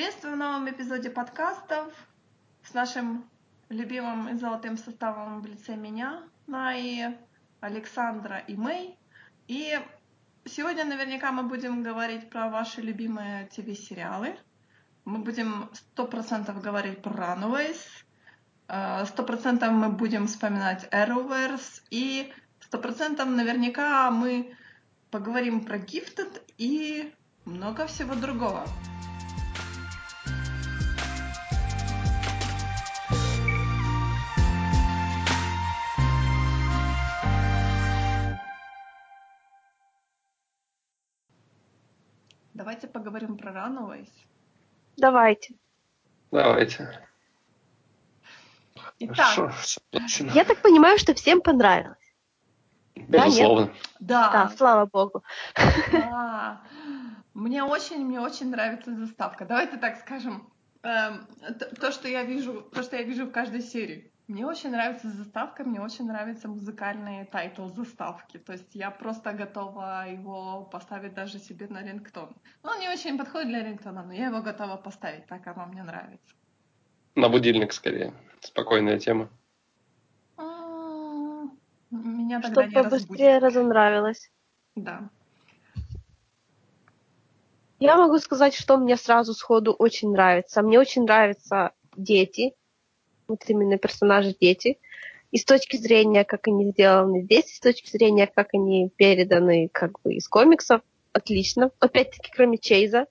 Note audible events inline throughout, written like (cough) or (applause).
Приветствую в новом эпизоде подкастов с нашим любимым и золотым составом в лице меня, Наи, Александра и Мэй. И сегодня наверняка мы будем говорить про ваши любимые ТВ-сериалы. Мы будем сто процентов говорить про Runaways, э, сто процентов мы будем вспоминать Arrowverse и сто процентов наверняка мы поговорим про Gifted и много всего другого. Давайте поговорим про Runaways. Давайте. Давайте. Итак, Я так понимаю, что всем понравилось. Безусловно. Да, Да, слава богу. да. Мне очень, мне очень нравится заставка. Давайте так скажем. Эм, То, что я вижу, то, что я вижу в каждой серии. Мне очень нравится заставка, мне очень нравится музыкальный title заставки. То есть я просто готова его поставить даже себе на рингтон. Ну, он не очень подходит для рингтона, но я его готова поставить, так оно мне нравится. На будильник скорее. Спокойная тема. М, Меня тогда Чтобы не побыстрее разбудит. разонравилось. Да. Я могу сказать, что мне сразу сходу очень нравится. Мне очень нравятся дети. Вот именно персонажи дети. И с точки зрения, как они сделаны здесь, и с точки зрения, как они переданы как бы из комиксов, отлично. Опять-таки, кроме Чейза.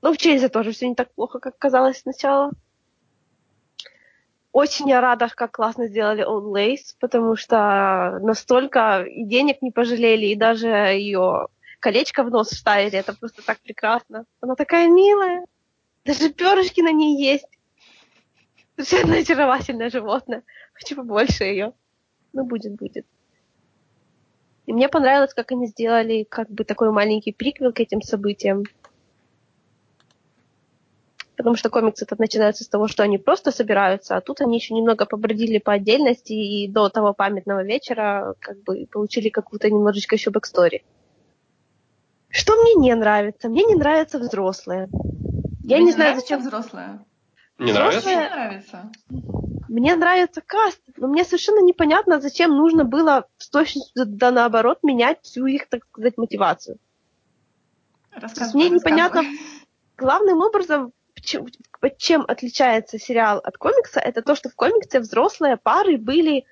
Ну, в Чейзе тоже все не так плохо, как казалось сначала. Очень я рада, как классно сделали Old Lace, потому что настолько и денег не пожалели, и даже ее колечко в нос вставили. Это просто так прекрасно. Она такая милая. Даже перышки на ней есть. (laughs) Совершенно очаровательное животное. Хочу побольше ее. Ну, будет, будет. И мне понравилось, как они сделали как бы такой маленький приквел к этим событиям. Потому что комиксы тут начинаются с того, что они просто собираются, а тут они еще немного побродили по отдельности и до того памятного вечера как бы получили какую-то немножечко еще backstory. Что мне не нравится? Мне не нравятся взрослые. Я Тебе не знаю, зачем взрослая? Не нравится? не нравится? Мне нравится cast, но мне совершенно непонятно, зачем нужно было с точностью да наоборот менять всю их, так сказать, мотивацию. Рассказывай, мне непонятно-. Главным образом, чем, чем отличается сериал от комикса, это то, что в комиксе взрослые пары были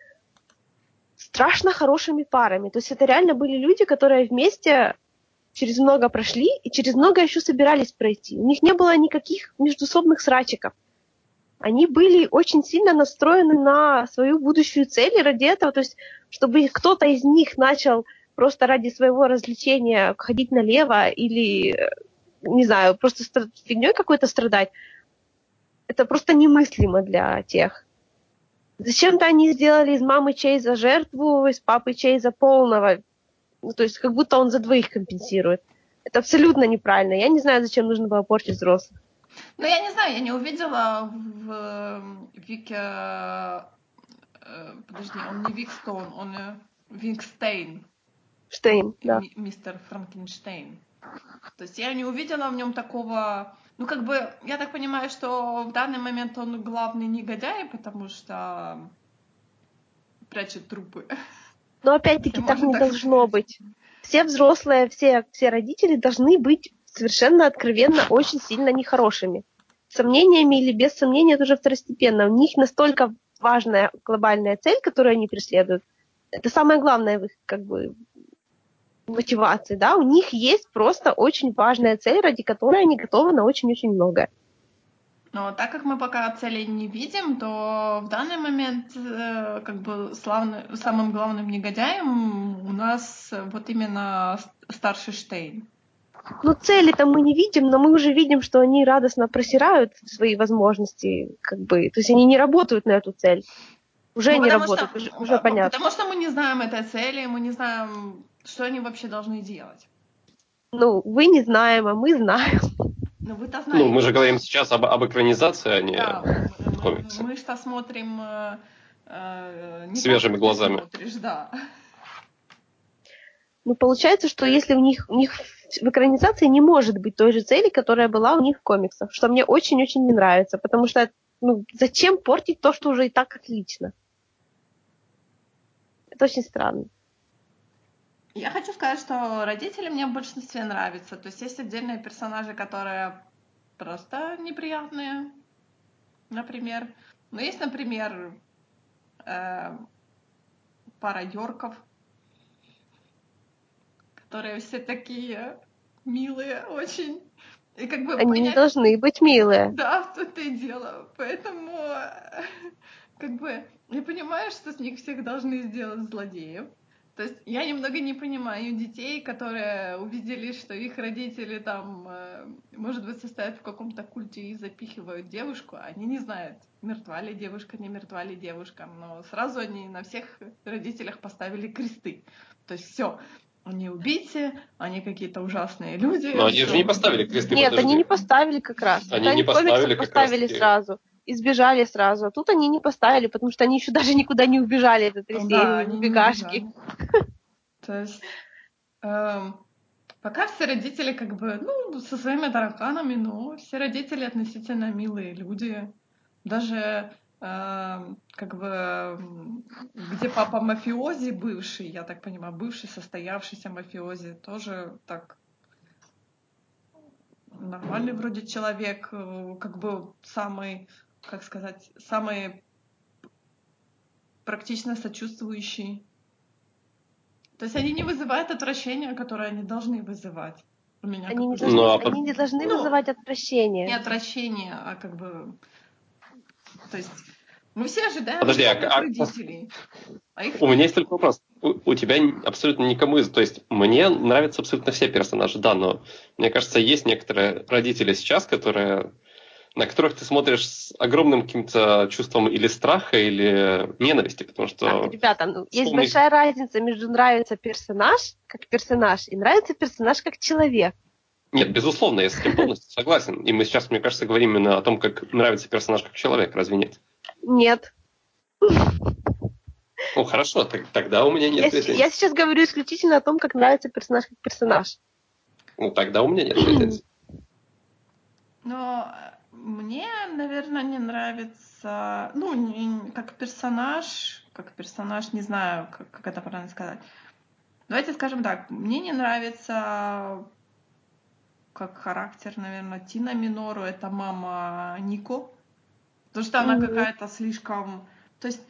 страшно хорошими парами. То есть это реально были люди, которые вместе через много прошли и через много еще собирались пройти. У них не было никаких междусобных срачиков. Они были очень сильно настроены на свою будущую цель и ради этого, то есть чтобы кто-то из них начал просто ради своего развлечения ходить налево или, э, не знаю, просто фигней какой-то страдать, это просто немыслимо для тех. Зачем-то они сделали из мамы Чейза жертву, из папы Чейза полного. Ну, то есть как будто он за двоих компенсирует. Это абсолютно неправильно. Я не знаю, зачем нужно было портить взрослых. Ну, я не знаю, я не увидела в э, Вике... э, Подожди, он не Викстоун, он э, Викстейн, Штейн, да. ми- мистер Франкенштейн. То есть я не увидела в нем такого... Ну, как бы, я так понимаю, что в данный момент он главный негодяй, потому что прячет трупы. Но опять-таки (laughs) так не так должно сказать. быть. Все взрослые, все, все родители должны быть совершенно откровенно очень сильно нехорошими. Сомнениями или без сомнений это уже второстепенно. У них настолько важная глобальная цель, которую они преследуют. Это самое главное в их как бы мотивации, да, у них есть просто очень важная цель, ради которой они готовы на очень-очень многое. Но так как мы пока цели не видим, то в данный момент э, как бы славный, самым главным негодяем у нас вот именно старший Штейн. Ну, цели-то мы не видим, но мы уже видим, что они радостно просирают свои возможности, как бы, то есть они не работают на эту цель. Уже Ну, не работают, что- уже, уже э, понятно. Потому что мы не знаем этой цели, мы не знаем, что они вообще должны делать. Ну, вы не знаем, а мы знаем. Ну, вы-то знаете. Ну, мы же говорим сейчас об, об экранизации, а не Да, мы, мы- комиксы. мы что смотрим э, э, Свежими глазами. смотришь, да. Ну, получается, что если у них, у них в экранизации не может быть той же цели, которая была у них в комиксах, что мне очень-очень не нравится, потому что ну, зачем портить то, что уже и так отлично? Это очень странно. Я хочу сказать, что родители мне в большинстве нравятся. То есть есть отдельные персонажи, которые просто неприятные, например. Но есть, например, э, пара Йорков, которые все такие милые очень. И как бы Они понять... не должны быть милые. Да, в том-то и дело. Поэтому (laughs) как бы я понимаю, что с них всех должны сделать злодеев. То есть я немного не понимаю детей, которые увидели, что их родители там, э, может быть, состоят в каком-то культе и запихивают девушку, они не знают, мертва ли девушка, не мертва ли девушка, но сразу они на всех родителях поставили кресты. То есть все, они убийцы, они какие-то ужасные люди. Но они же не поставили кресты. Нет, подожди. они не поставили как раз. Они не поставили как поставили раз. сразу избежали сразу. А тут они не поставили, потому что они еще даже никуда не убежали, это три да, бегашки. То есть эм, пока все родители как бы, ну, со своими тараканами, но все родители относительно милые люди. Даже как бы где папа мафиози бывший, я так понимаю, бывший состоявшийся мафиози, тоже так нормальный вроде человек, э, как бы самый как сказать, самые практично сочувствующие. То есть они не вызывают отвращения, которое они должны вызывать. У меня они, не должны, ну, а они не должны ну, вызывать отвращение. Не отвращение, а как бы... То есть мы все ожидаем Подожди, а, а, родителей. А их... У меня есть только вопрос. У, у тебя абсолютно никому из... То есть мне нравятся абсолютно все персонажи, да, но мне кажется, есть некоторые родители сейчас, которые на которых ты смотришь с огромным каким-то чувством или страха, или ненависти, потому что... Так, ребята, ну, есть большая разница между нравится персонаж как персонаж и нравится персонаж как человек. Нет, безусловно, я с этим полностью согласен. И мы сейчас, мне кажется, говорим именно о том, как нравится персонаж как человек, разве нет? Нет. Ну хорошо, так, тогда у меня нет я, претензий. Я сейчас говорю исключительно о том, как нравится персонаж как персонаж. Ну тогда у меня нет претензий. Но мне, наверное, не нравится, ну, не, как персонаж, как персонаж, не знаю, как, как это правильно сказать. Давайте скажем так, мне не нравится как характер, наверное, Тина Минору, это мама Нико, потому что она mm-hmm. какая-то слишком... То есть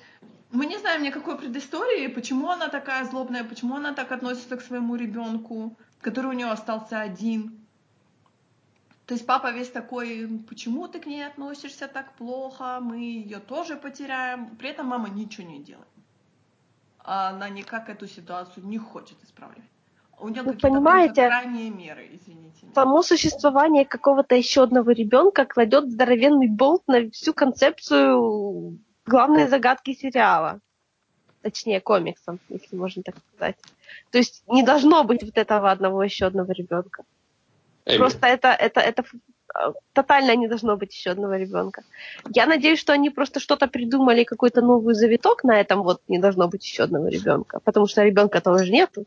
мы не знаем никакой предыстории, почему она такая злобная, почему она так относится к своему ребенку, который у нее остался один. То есть папа весь такой, почему ты к ней относишься так плохо, мы ее тоже потеряем. При этом мама ничего не делает. Она никак эту ситуацию не хочет исправлять. У нее какие-то понимаете, крайние меры, извините. Само существование какого-то еще одного ребенка кладет здоровенный болт на всю концепцию главной загадки сериала. Точнее, комикса, если можно так сказать. То есть не должно быть вот этого одного еще одного ребенка. Эми. Просто это, это, это тотально не должно быть еще одного ребенка. Я надеюсь, что они просто что-то придумали, какой-то новый завиток на этом вот не должно быть еще одного ребенка, потому что ребенка тоже нету.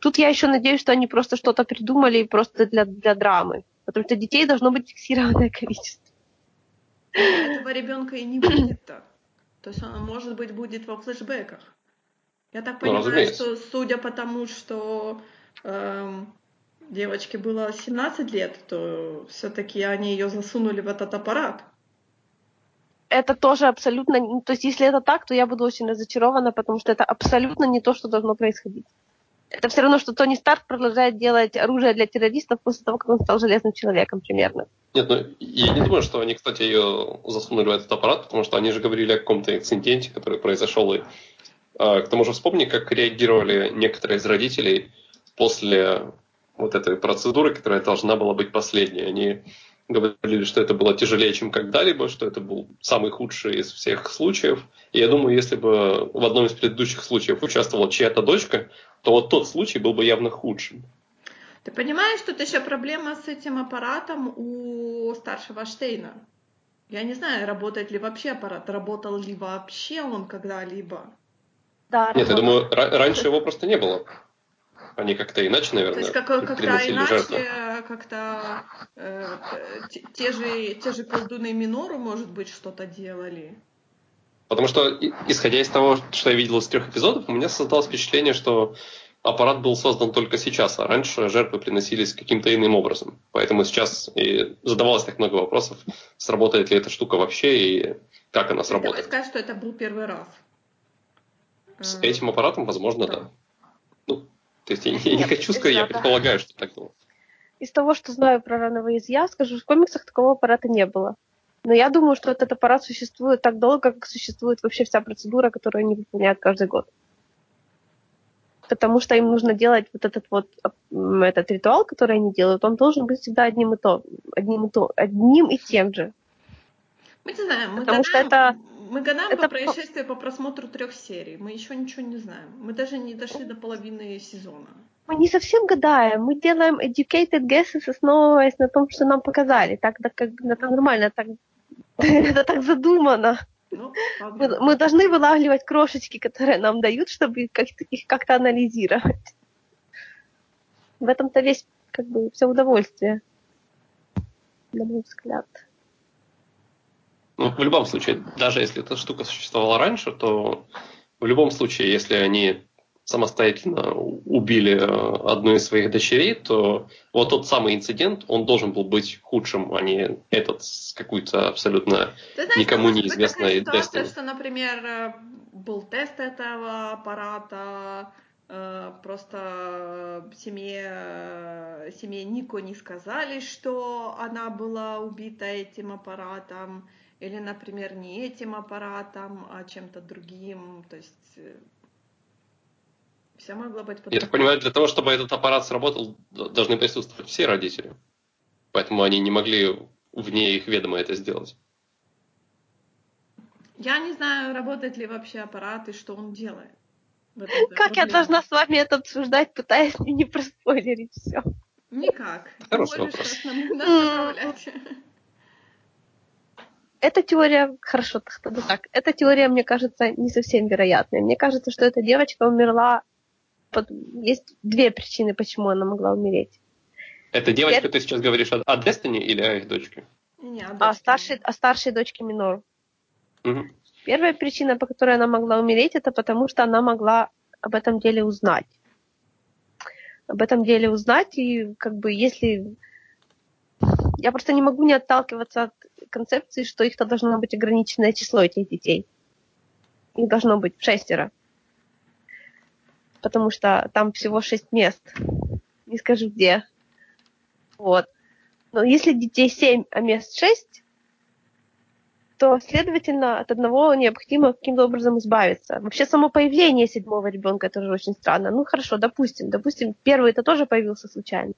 Тут я еще надеюсь, что они просто что-то придумали просто для, для драмы, потому что детей должно быть фиксированное количество. Этого ребенка и не будет-то. То есть он, может быть, будет во флешбеках. Я так ну, понимаю, ну, что судя по тому, что Эм, девочке было 17 лет, то все-таки они ее засунули в этот аппарат. Это тоже абсолютно... То есть, если это так, то я буду очень разочарована, потому что это абсолютно не то, что должно происходить. Это все равно, что Тони Старк продолжает делать оружие для террористов после того, как он стал железным человеком, примерно. Нет, ну я не думаю, что они, кстати, ее засунули в этот аппарат, потому что они же говорили о каком-то инциденте, который произошел. И, а, к тому же вспомни, как реагировали некоторые из родителей после вот этой процедуры, которая должна была быть последней. Они говорили, что это было тяжелее, чем когда-либо, что это был самый худший из всех случаев. И я думаю, если бы в одном из предыдущих случаев участвовала чья-то дочка, то вот тот случай был бы явно худшим. Ты понимаешь, тут еще проблема с этим аппаратом у старшего Штейна. Я не знаю, работает ли вообще аппарат, работал ли вообще он когда-либо. Да, Нет, я думаю, раньше его просто не было. Они как-то иначе, наверное, То есть как, как-то иначе, жертву. как-то э, те, же, те же колдуны Минору, может быть, что-то делали. Потому что, исходя из того, что я видел из трех эпизодов, у меня создалось впечатление, что аппарат был создан только сейчас, а раньше жертвы приносились каким-то иным образом. Поэтому сейчас и задавалось так много вопросов, сработает ли эта штука вообще и как она Давай сработает. сказать, что это был первый раз. С Э, этим аппаратом, возможно, да. да. То есть я, не- я не Нет, хочу сказать, я предполагаю, что так было. Из того, что знаю про рановые я скажу, в комиксах такого аппарата не было. Но я думаю, что этот аппарат существует так долго, как существует вообще вся процедура, которую они выполняют каждый год. Потому что им нужно делать вот этот вот этот ритуал, который они делают, он должен быть всегда одним и то, одним и то, одним и тем же. Мы не знаем, мы Потому что гадаем, это- мы гадаем это по происшествию по просмотру трех серий. Мы еще ничего не знаем. Мы даже не дошли до половины сезона. Мы не совсем гадаем, мы делаем educated guesses, основываясь на том, что нам показали. Так, так как это нормально, так, (laughs) это так задумано. Ну, Мы, мы должны вылавливать крошечки, которые нам дают, чтобы как-то, их как-то анализировать. В этом-то весь, как бы, все удовольствие, на мой взгляд. Ну, в любом случае, даже если эта штука существовала раньше, то в любом случае, если они самостоятельно убили э, одну из своих дочерей, то вот тот самый инцидент, он должен был быть худшим, а не этот с какой-то абсолютно... Ты знаешь, никому ситуация, Destiny. что, например, э, был тест этого аппарата, э, просто семье, семье Нико не сказали, что она была убита этим аппаратом, или, например, не этим аппаратом, а чем-то другим. То есть все могло быть Я так понимаю, для того, чтобы этот аппарат сработал, должны присутствовать все родители. Поэтому они не могли вне их ведома это сделать. Я не знаю, работает ли вообще аппарат и что он делает. Этом-то Как я должна с вами это обсуждать, пытаясь не проспойлерить все? Никак. Хороший можешь вопрос. нас, нас направлять. (laughs) Эта теория, хорошо, так- тогда так, эта теория, мне кажется, не совсем вероятная. Мне кажется, что эта девочка умерла... под- Есть две причины, почему она могла умереть. Это девочка, Теперь- ты сейчас говоришь о, о Destiny или о их дочке? Не, А дочка. старшей, о старшей дочке Минору. Мгм. Первая причина, по которой она могла умереть, это потому что она могла об этом деле узнать. Об этом деле узнать, и как бы если... Я просто не могу не отталкиваться от концепции, что их-то должно быть ограниченное число этих детей. Их должно быть шестеро. Потому что там всего шесть мест. Не скажу где. Вот. Но если детей семь, а мест шесть, то, следовательно, от одного необходимо каким-то образом избавиться. Вообще, само появление седьмого ребенка это же очень странно. Ну, хорошо, допустим. Допустим, первый это тоже появился случайно.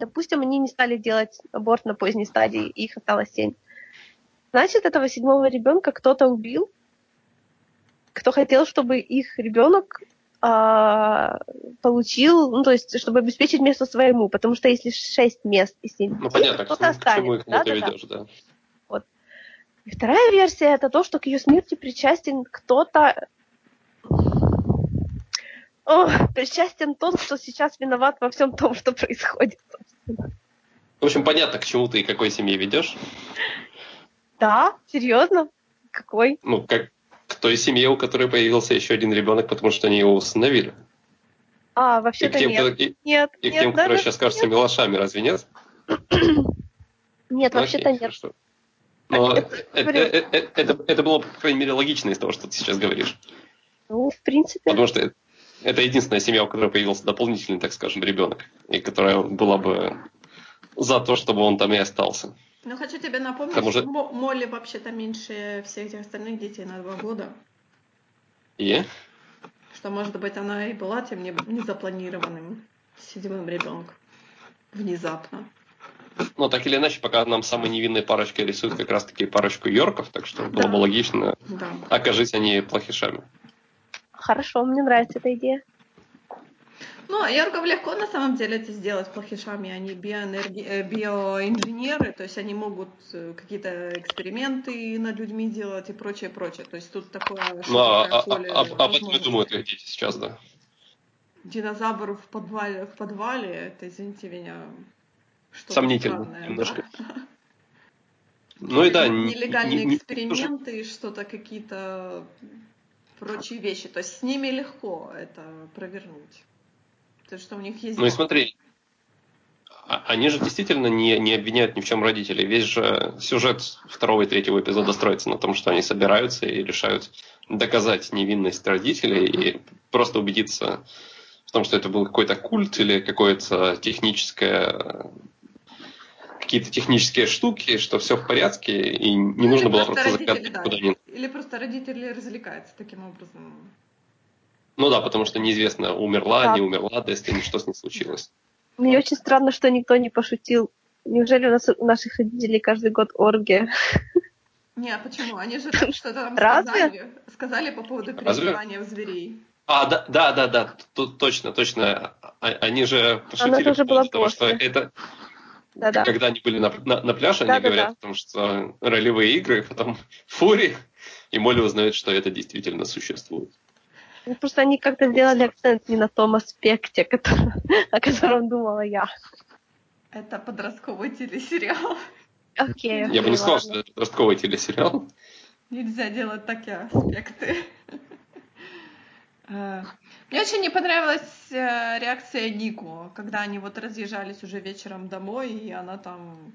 Допустим, они не стали делать аборт на поздней стадии, их осталось семь. Значит, этого седьмого ребенка кто-то убил, кто хотел, чтобы их ребенок а, получил, ну, то есть, чтобы обеспечить место своему, потому что если шесть мест и семь Ну, детей, понятно, кто-то останется. Да-да-да. ведешь, да. И вторая версия это то, что к ее смерти причастен кто-то. О, причастен тот, кто сейчас виноват во всем том, что происходит. собственно. В общем, понятно, к чему ты и какой семье ведешь. Да, серьезно? Какой? Ну, как к той семье, у которой появился еще один ребенок, потому что они его усыновили. А, И вообще-то тем, нет. кто- и, Нет, и к нет, тем, которые сейчас кажутся нет, милошами, разве нет? (clears throat) нет, Ну, вообще-то нет. хорошо. Но это- это, это- это- это было, по крайней мере, логично из того, что ты сейчас говоришь. Ну, в принципе, Потому что это- единственная семья, у которой появился дополнительный, так скажем, ребенок, и которая была бы за то, чтобы он там и остался. Ну, хочу тебе напомнить, К тому же- что Мо- Молли вообще-то меньше всех этих остальных детей на два года. И Что, может быть, она и была тем не- незапланированным седьмым ребенком. Внезапно. Ну, так или иначе, пока нам самой невинной парочкой рисуют как раз-таки парочку Йорков, так что было Да. бы логично, Да. окажись они плохишами. Хорошо, мне нравится эта идея. Ну, а Йоргов легко на самом деле это сделать плохишами. Они биоэнерги- э, биоинженеры, то есть они могут э, какие-то эксперименты над людьми делать и прочее, прочее. То есть тут такое Ну, а, широкое а- поле об, об этом и возможностей. думают их дети сейчас, да. динозавр в подвале, в подвале, это, извините меня, что Сомнительно странное, немножко. Да. Ну и да. Нелегальные не, эксперименты, не, что-то какие-то прочие вещи. То есть с ними легко это провернуть. То, что у них есть... Ну и смотри, а, они же действительно не, не обвиняют ни в чем родителей. Весь же сюжет второго и третьего эпизода строится на том, что они собираются и решают доказать невинность родителей и просто убедиться в том, что это был какой-то культ или какое-то техническое какие-то технические штуки, что все в порядке, и не ну, нужно было просто заглядывать да. куда-нибудь. Или просто родители развлекаются таким образом. Ну да, потому что неизвестно, умерла, да. не умерла Дестини, что с ней случилось. Мне очень странно, что никто не пошутил. Неужели у, нас, у наших родителей каждый год оргия? Не, а почему? Они же там что-то там сказали, сказали по поводу переживания в зверей. А, да, да, да, да, точно, точно. А, они же пошутили по поводу того, что это, да-да. когда они были на, на, на пляже, они говорят да. о том, что ролевые игры, потом (laughs) фури, и Молли узнает, что это действительно существует. Ну, просто они как-то сделали акцент не на том аспекте, который, (laughs) о котором думала я. Это подростковый телесериал. Окей. Okay, я бы не сказал, что это подростковый телесериал. Нельзя делать такие аспекты. (laughs) Мне очень не понравилась э, реакция Нику, когда они вот разъезжались уже вечером домой, и она там,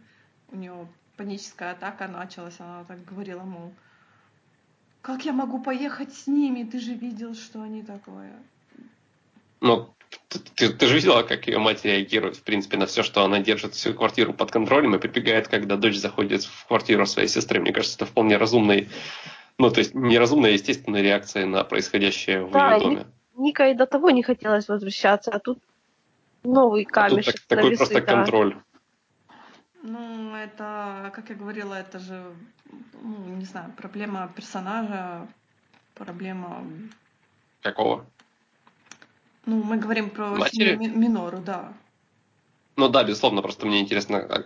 у нее паническая атака началась, она так говорила, мол, как я могу поехать с ними, ты же видел, что они такое. Ну, ты, ты, ты же видела, как ее мать реагирует, в принципе, на все, что она держит всю квартиру под контролем и прибегает, когда дочь заходит в квартиру своей сестры. Мне кажется, это вполне разумный, ну, то есть неразумная, естественная реакция на происходящее в да, ее доме. Ника и до того не хотелось возвращаться, а тут новый камешек. А тут так, такой весы, просто да. контроль. Ну, это, как я говорила, это же, ну, не знаю, проблема персонажа, проблема... Какого? Ну, мы говорим про Матери? Минору, да. Ну да, безусловно, просто мне интересно, а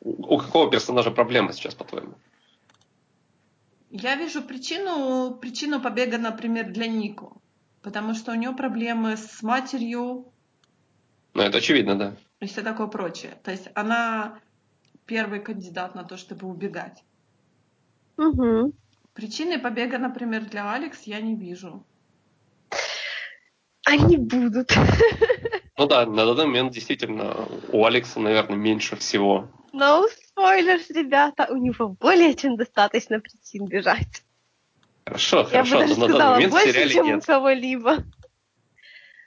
у какого персонажа проблема сейчас, по-твоему? Я вижу причину, причину побега, например, для Нико потому что у нее проблемы с матерью. Ну, это очевидно, да. И все такое прочее. То есть она первый кандидат на то, чтобы убегать. Угу. Причины побега, например, для Алекс я не вижу. Они будут. (laughs) Ну да, на данный момент действительно у Алекса, наверное, меньше всего. No spoilers, ребята, у него более чем достаточно причин бежать. Хорошо, Я хорошо, бы даже но сказала, больше, чем нет. у кого-либо.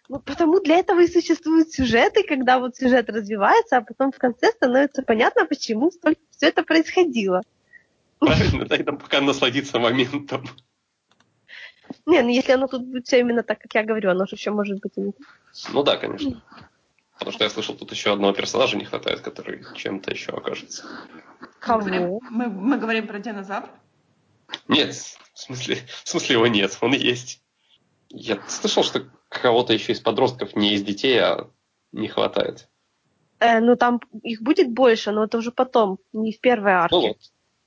Ну, потому для этого и существуют сюжеты, когда вот сюжет развивается, а потом в конце становится понятно, почему столько все это происходило. Правильно, дай нам пока насладиться моментом. Не, ну если оно тут будет все именно так, как я говорю, оно же еще может быть и не так. Ну да, конечно. Потому что я слышал, тут еще одного персонажа не хватает, который чем-то еще окажется. Кого? Мы, мы говорим про динозавр? Нет, в смысле, в смысле его нет, он есть. Я слышал, что кого-то еще из подростков, не из детей, а не хватает. Э, ну, там их будет больше, но это уже потом, не в первой арке, ну, вот.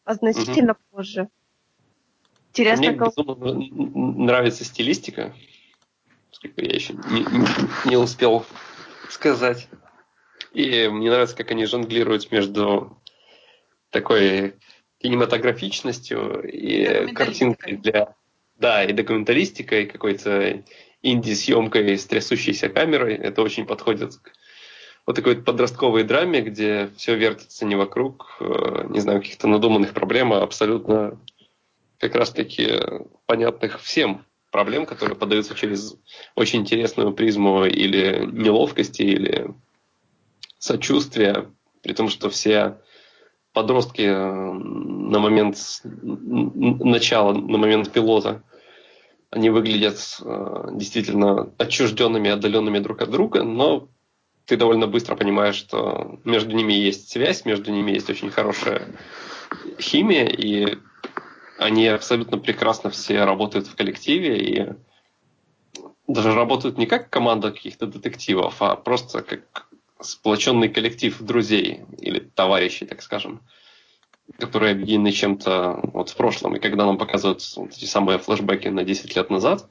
а значительно угу. позже. Интересно, Мне как... нравится стилистика, сколько я еще не, не, не успел сказать. И мне нравится, как они жонглируют между такой кинематографичностью и картинкой для... Да, и документалистикой, какой-то инди-съемкой с трясущейся камерой. Это очень подходит к вот такой подростковой драме, где все вертится не вокруг, э, не знаю, каких-то надуманных проблем, а абсолютно как раз-таки понятных всем проблем, которые подаются через очень интересную призму или неловкости, или сочувствия, при том, что все подростки э, на момент начала, на момент пилота, они выглядят э, действительно отчужденными, отдаленными друг от друга, но ты довольно быстро понимаешь, что между ними есть связь, между ними есть очень хорошая химия, и они абсолютно прекрасно все работают в коллективе, и даже работают не как команда каких-то детективов, а просто как сплоченный коллектив друзей или товарищей, так скажем, которые объединены чем-то вот в прошлом. И когда нам показывают вот эти самые флешбеки на 10 лет назад,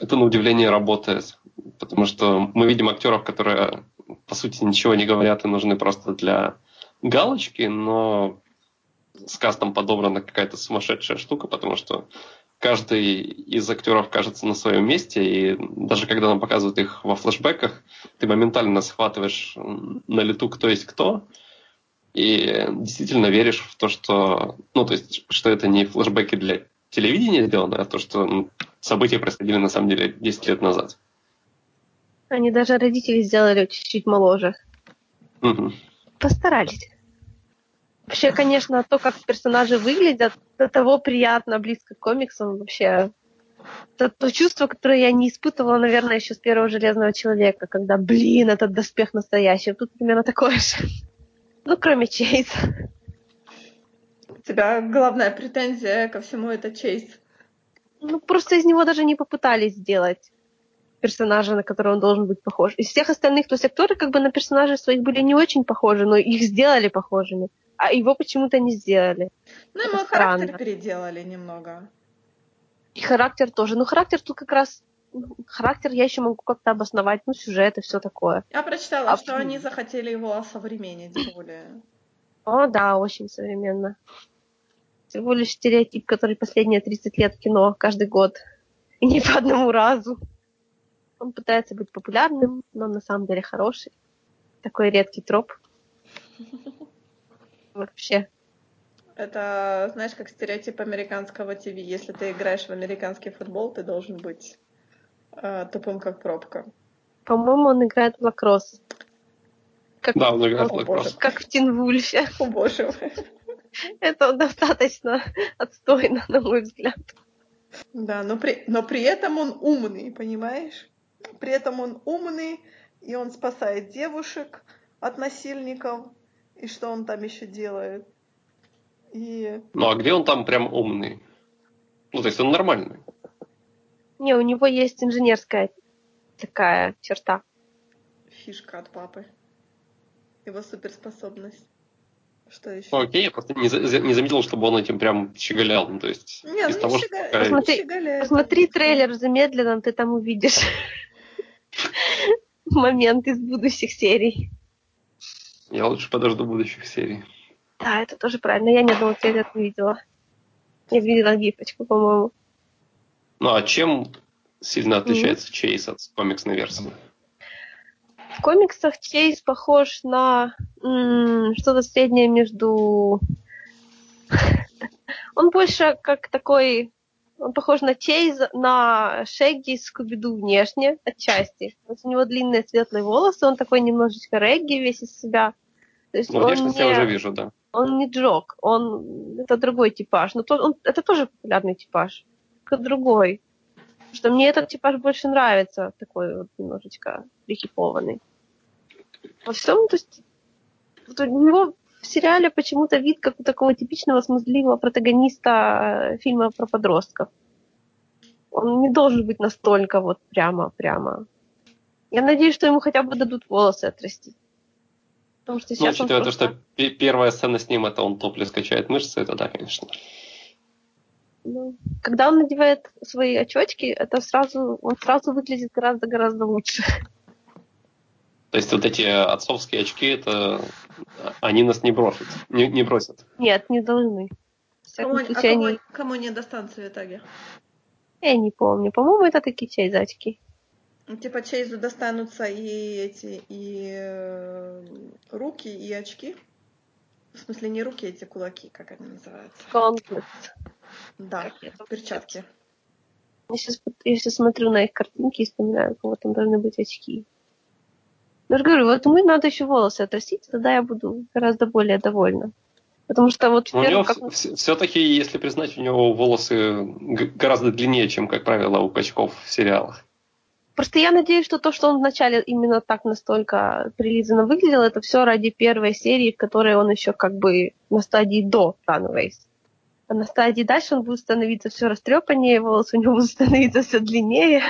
это на удивление работает. потому что мы видим актеров, которые, по сути, ничего не говорят и нужны просто для галочки, но с кастом подобрана какая-то сумасшедшая штука, потому что каждый из актеров кажется на своем месте, и даже когда нам показывают их во флешбеках, ты моментально схватываешь на лету, кто есть кто, и действительно веришь в то, что, ну, то есть, что это не флешбеки для телевидения сделано, а то, что события происходили на самом деле 10 лет назад. Они даже родители сделали чуть-чуть моложе. Угу. Постарались. Вообще, конечно, то, как персонажи выглядят, до того приятно, близко к комиксам вообще. Это то чувство, которое я не испытывала, наверное, еще с первого Железного Человека, когда, блин, этот доспех настоящий. Тут примерно такое же. (laughs) Ну, кроме Чейза. У тебя главная претензия ко всему это Чейз. Ну, просто из него даже не попытались сделать персонажа, на которого он должен быть похож. Из всех остальных, то есть актеры как бы на персонажей своих были не очень похожи, но их сделали похожими, а его почему-то не сделали. Ну, ему характер переделали немного. И характер тоже. Ну, характер тут как раз характер я еще могу как-то обосновать, ну, сюжет и все такое. Я прочитала, а что они захотели его осовременить более. О, да, очень современно. Всего лишь стереотип, который последние 30 лет кино каждый год. И не по одному разу. Он пытается быть популярным, но на самом деле хороший. Такой редкий троп. (laughs) Вообще. Это, знаешь, как стереотип американского ТВ. Если ты играешь в американский футбол, ты должен быть э, тупым, как пробка. По-моему, он играет в лакросс. Как, да, он играет в лакросс. Как в Тинвульфе. (laughs) О боже мой. Это достаточно отстойно, на мой взгляд. Да, но при, но при этом он умный, понимаешь? При этом он умный, и он спасает девушек от насильников. И что он там еще делает? И... Ну а где он там прям умный? Ну, то есть он нормальный. Не, у него есть инженерская такая черта. Фишка от папы. Его суперспособность. Что еще? Ну, окей, я просто не, не заметил, чтобы он этим прям щеголял. Ну, то есть, не, из ну, того, не щега... что... Посмотри, щеголяет, посмотри трейлер замедленно, ты там увидишь (laughs) (laughs) момент из будущих серий. Я лучше подожду будущих серий. Да, это тоже правильно. Я ни одного трейлера не видела. Я видела гифочку, по-моему. Ну а чем сильно отличается mm-hmm. Чейз от комиксной версии? В комиксах Чейз похож на м- что-то среднее между... (laughs) Он больше как такой... Он похож на Чейз, на Шегги из Скуби-Ду внешне, отчасти. У него длинные светлые волосы, он такой немножечко регги весь из себя. То есть ну, внешность не, я уже вижу, да. Он не Джок, он это другой типаж. Но то, он, это тоже популярный типаж, только другой. Потому что мне этот типаж больше нравится, такой вот немножечко прихипованный. Во всем, то есть вот у него в сериале почему-то вид как у такого типичного смазливого протагониста э, фильма про подростков. Он не должен быть настолько вот прямо-прямо. Я надеюсь, что ему хотя бы дадут волосы отрастить. Потому что ну, сейчас ну, учитывая просто... то, что первая сцена с ним, это он топлес качает мышцы, это да, конечно. Ну, когда он надевает свои очечки, это сразу, он сразу выглядит гораздо-гораздо лучше. То есть вот эти отцовские очки, это они нас не бросят, не, не бросят. Нет, не должны. Кому, а кому, они... кому не достанутся в итоге? Я не помню. По-моему, это такие чайзачки. Ну, типа Чейзу достанутся и эти, и э, руки, и очки. В смысле, не руки, эти кулаки, как они называются? Gauntlets. Да, перчатки. Я сейчас, я сейчас смотрю на их картинки и вспоминаю, у кого там должны быть очки. Я же говорю, вот мы надо еще волосы отрастить, тогда я буду гораздо более довольна. Потому что вот в первом, как... все-таки, если признать, у него волосы гораздо длиннее, чем, как правило, у качков в сериалах. Просто я надеюсь, что то, что он вначале именно так настолько прилизанно выглядел, это все ради первой серии, в которой он еще как бы на стадии до Runways. А на стадии дальше он будет становиться все растрепаннее, волосы у него (laughs) будут становиться все длиннее.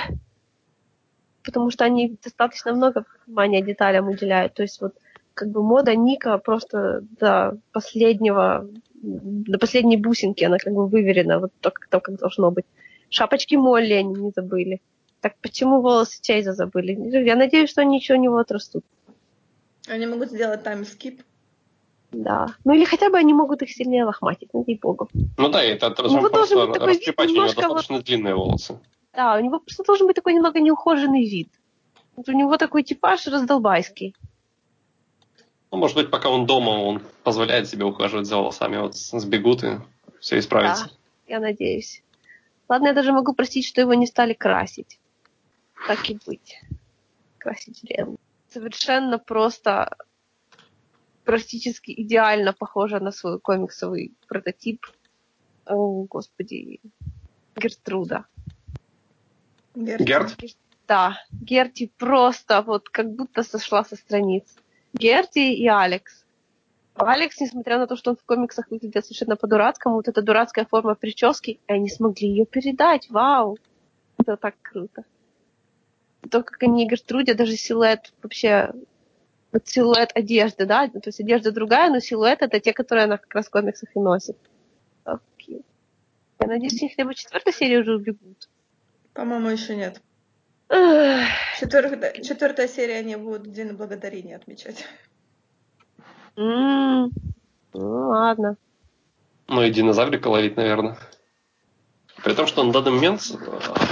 Потому что они достаточно много внимания деталям уделяют. То есть вот как бы мода Ника просто до последнего, до последней бусинки она как бы выверена, вот так, так как должно быть. Шапочки Молли они не забыли Так почему волосы Чейза забыли? Я надеюсь, что они еще у него отрастут. Они могут сделать таймскип. Да. Ну или хотя бы они могут их сильнее лохматить, ну ей богу. Ну да, это должен него просто должен такой вид немножко достаточно длинные волосы. Да, у него просто должен быть такой немного неухоженный вид. Вот у него такой типаж раздолбайский. Ну, может быть, пока он дома, он позволяет себе ухаживать за волосами, вот сбегут и все исправится. Да, я надеюсь. Ладно, я даже могу простить, что его не стали красить. Так и быть. Красить Рен. Совершенно просто практически идеально похожа на свой комиксовый прототип. О, господи. Гертруда. Герти. Герт? Да, Герти просто вот как будто сошла со страниц. Герти и Алекс. Алекс, несмотря на то, что он в комиксах выглядит совершенно по-дурацкому, вот эта дурацкая форма прически, и они смогли ее передать. Вау! Это так круто. То, как они Гертруде, даже силуэт вообще вот силуэт одежды, да, то есть одежда другая, но силуэт это те, которые она как раз в комиксах и носит. Окей. Я надеюсь, они хотя бы четвертой серии уже убегут. По-моему, еще нет. Четвертая, четвертая серия они будут День благодарения отмечать. м, Ну, ладно. Ну и динозаврика ловить, наверное. При том, что на данный момент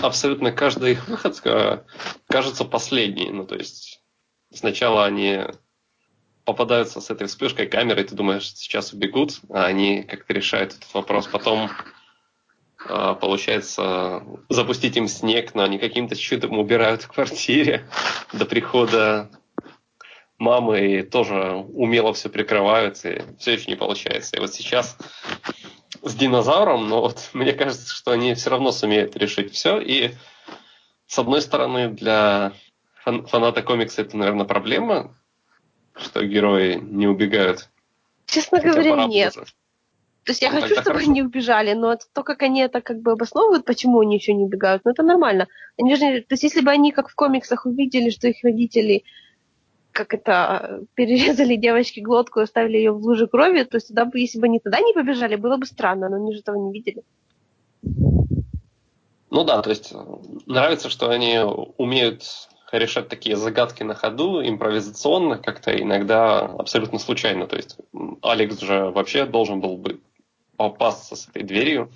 абсолютно каждый их выход э, кажется последний. Ну, то есть сначала они попадаются с этой вспышкой камеры, ты думаешь, сейчас убегут, а они как-то решают этот вопрос. Потом а, получается запустить им снег, но они каким-то чудом убирают в квартире (laughs) до прихода мамы и тоже умело все прикрывают, и все еще не получается. И вот сейчас с динозавром, но вот (laughs) мне кажется, что они все равно сумеют решить все. И с одной стороны, для фан- фаната комикса это, наверное, проблема, что герои не убегают. Честно Хотя говоря, нет. уже. То есть я Ну, хочу, чтобы хорошо. они убежали, но то, как они это как бы обосновывают, почему они еще не убегают, ну это нормально. Они же, то есть если бы они, как в комиксах, увидели, что их родители как это, (laughs) перерезали девочке глотку и оставили ее в луже крови, то есть тогда бы, если бы они тогда не побежали, было бы странно, но они же этого не видели. Ну да, то есть э, нравится, что они умеют решать такие загадки на ходу, импровизационно, как-то иногда абсолютно случайно. То есть Алекс же вообще должен был бы попасться с этой дверью,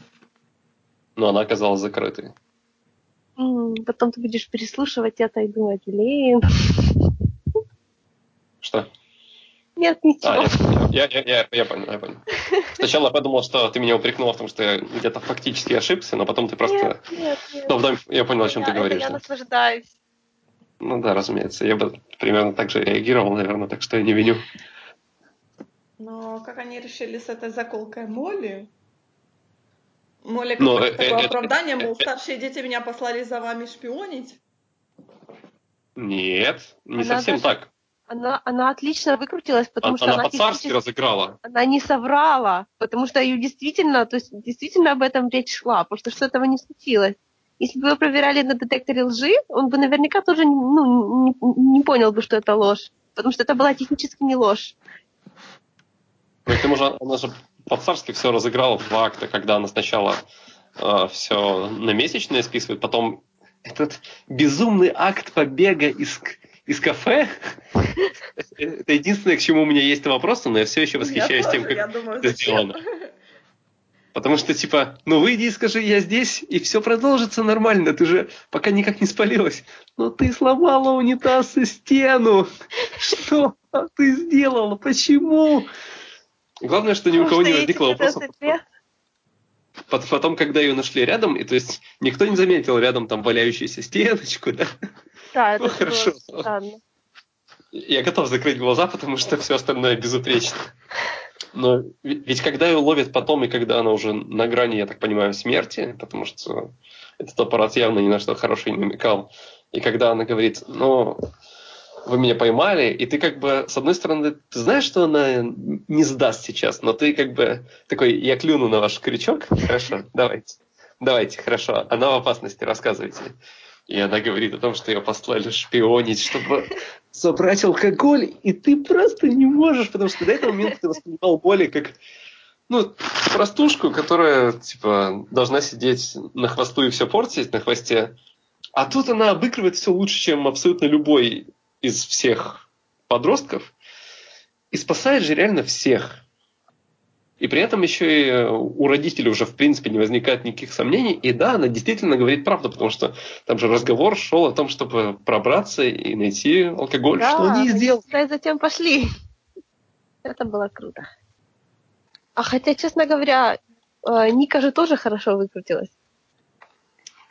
но она оказалась закрытой. Потом ты будешь переслушивать это и думать, блин, Что? нет, А, ничего. я, я, я, я, я понял, я понял. Сначала я подумал, что ты меня упрекнула в том, что я где-то фактически ошибся, но потом ты просто... Нет, нет, нет. Ну, потом я понял, о чем Я- ты говоришь. я да. наслаждаюсь. Ну да, разумеется. Я бы примерно так же реагировал, наверное, так что я не виню. Но как они решили с этой заколкой Молли? Молли Ну, какое-то э, такое э, оправдание, э, мол, э, старшие дети меня послали за вами шпионить. Нет, не Она совсем даже- так. Она, она отлично выкрутилась, потому Она, что она она по-царски разыграла. она не соврала, потому что ее действительно, то есть действительно об этом речь шла, потому что что этого не случилось. Если бы его проверяли на детекторе лжи, он бы наверняка тоже ну, не, не понял бы, что это ложь, потому что это была технически не ложь. Но к тому же она же по-царски все разыграла в акта, когда она сначала все на месячные списывает, потом этот безумный акт побега из, из кафе. Это единственное, к чему у меня есть вопросы, но я все еще восхищаюсь тем, как это сделано. Потому что, типа, ну выйди и скажи, я здесь, и все продолжится нормально. Ты же пока никак не спалилась. Но ты сломала унитаз и стену. Что ты сделала? Почему? Главное, что ни у кого не возникло вопросов. Потом, когда ее нашли рядом, и то есть никто не заметил рядом там валяющуюся стеночку, да? Да, это Ну, хорошо. странно. Я готов закрыть глаза, потому что все остальное безупречно. Но ведь ведь когда ее ловят потом, и когда она уже на грани, я так понимаю, смерти, потому что этот аппарат явно ни на что хорошее не намекал, и когда она говорит, ну, вы меня поймали, и ты как бы, с одной стороны, ты знаешь, что она не сдаст сейчас, но ты как бы такой, я клюну на ваш крючок, хорошо, давайте, давайте, хорошо, она в опасности, рассказывайте. И она говорит о том, что ее послали шпионить, чтобы (laughs) забрать алкоголь, и ты просто не можешь, потому что до этого момента ты воспринимал боли как ну, простушку, которая, типа, должна сидеть на хвосту и все портить, на хвосте А тут она обыгрывает все лучше, чем абсолютно любой из всех подростков. И спасает же реально всех. И при этом еще и э, у родителей уже, в принципе, не возникает никаких сомнений. И да, она действительно говорит правду, потому что там же разговор шел о том, чтобы пробраться и найти алкоголь. Да, что они сделали. И затем пошли. Это было круто. А хотя, честно говоря, э, Ника же тоже хорошо выкрутилась.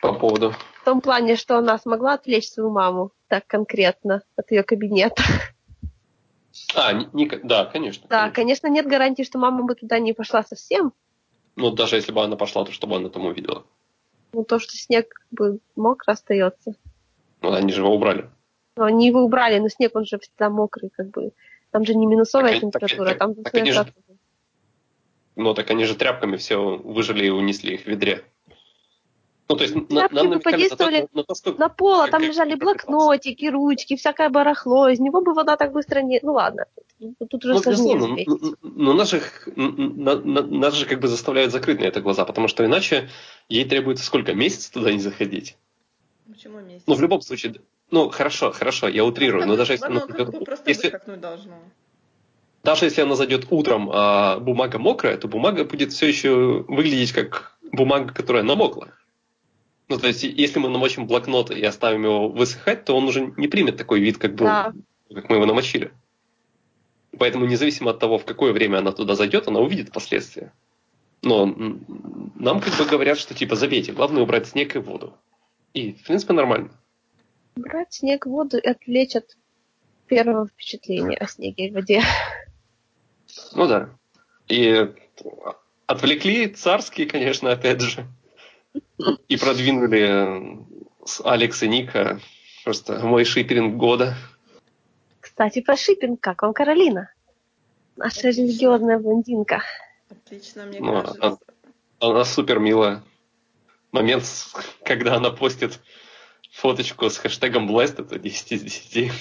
По поводу? В том плане, что она смогла отвлечь свою маму так конкретно от ее кабинета. А, Ника, да, конечно. Да, конечно, нет гарантии, что мама бы туда не пошла совсем. Ну, даже если бы она пошла, то чтобы она там увидела. Ну, то, что снег как бы мокро остается. Ну, они же его убрали. Ну, они его убрали, но снег, он же всегда мокрый, как бы. Там же не минусовая Так, температура, так, там так они же- Ну, так они же тряпками все выжили и унесли их в ведре. Ну, то есть на- нам бы намекали на то, подействовали на то, что... На полу Как- там как- лежали как блокнотики, ручки, всякое барахло. Из него бы вода так быстро не... Ну ладно, тут, тут уже Ну, сложнее безусловно, взвесить. н- н- но нас же, на- на- нас же как бы заставляют закрыть на это глаза, потому что иначе ей требуется сколько? Месяц туда не заходить? Почему месяц? Ну, в любом случае, ну, хорошо, хорошо, я утрирую, но даже если, Оно как бы просто если- высохнуть должно. даже если она зайдет утром, а бумага мокрая, то бумага будет все еще выглядеть как бумага, которая намокла. Ну, то есть, если мы намочим блокнот и оставим его высыхать, то он уже не примет такой вид, как был, Да. как мы его намочили. Поэтому, независимо от того, в какое время она туда зайдет, она увидит последствия. Но нам как бы говорят, что типа забейте, главное убрать снег и воду. И, в принципе, нормально. Брать снег в воду и отвлечь от первого впечатления о снеге и воде. Ну да. И отвлекли царские, конечно, опять же. И продвинули с Алекс и Ника просто мой шиперинг года. Кстати, про шиппинг, как вам Каролина? Наша религиозная блондинка. Отлично, мне Ну, кажется. Она супер милая. Момент, когда она постит фоточку с хэштегом Blast, это 10 из 10.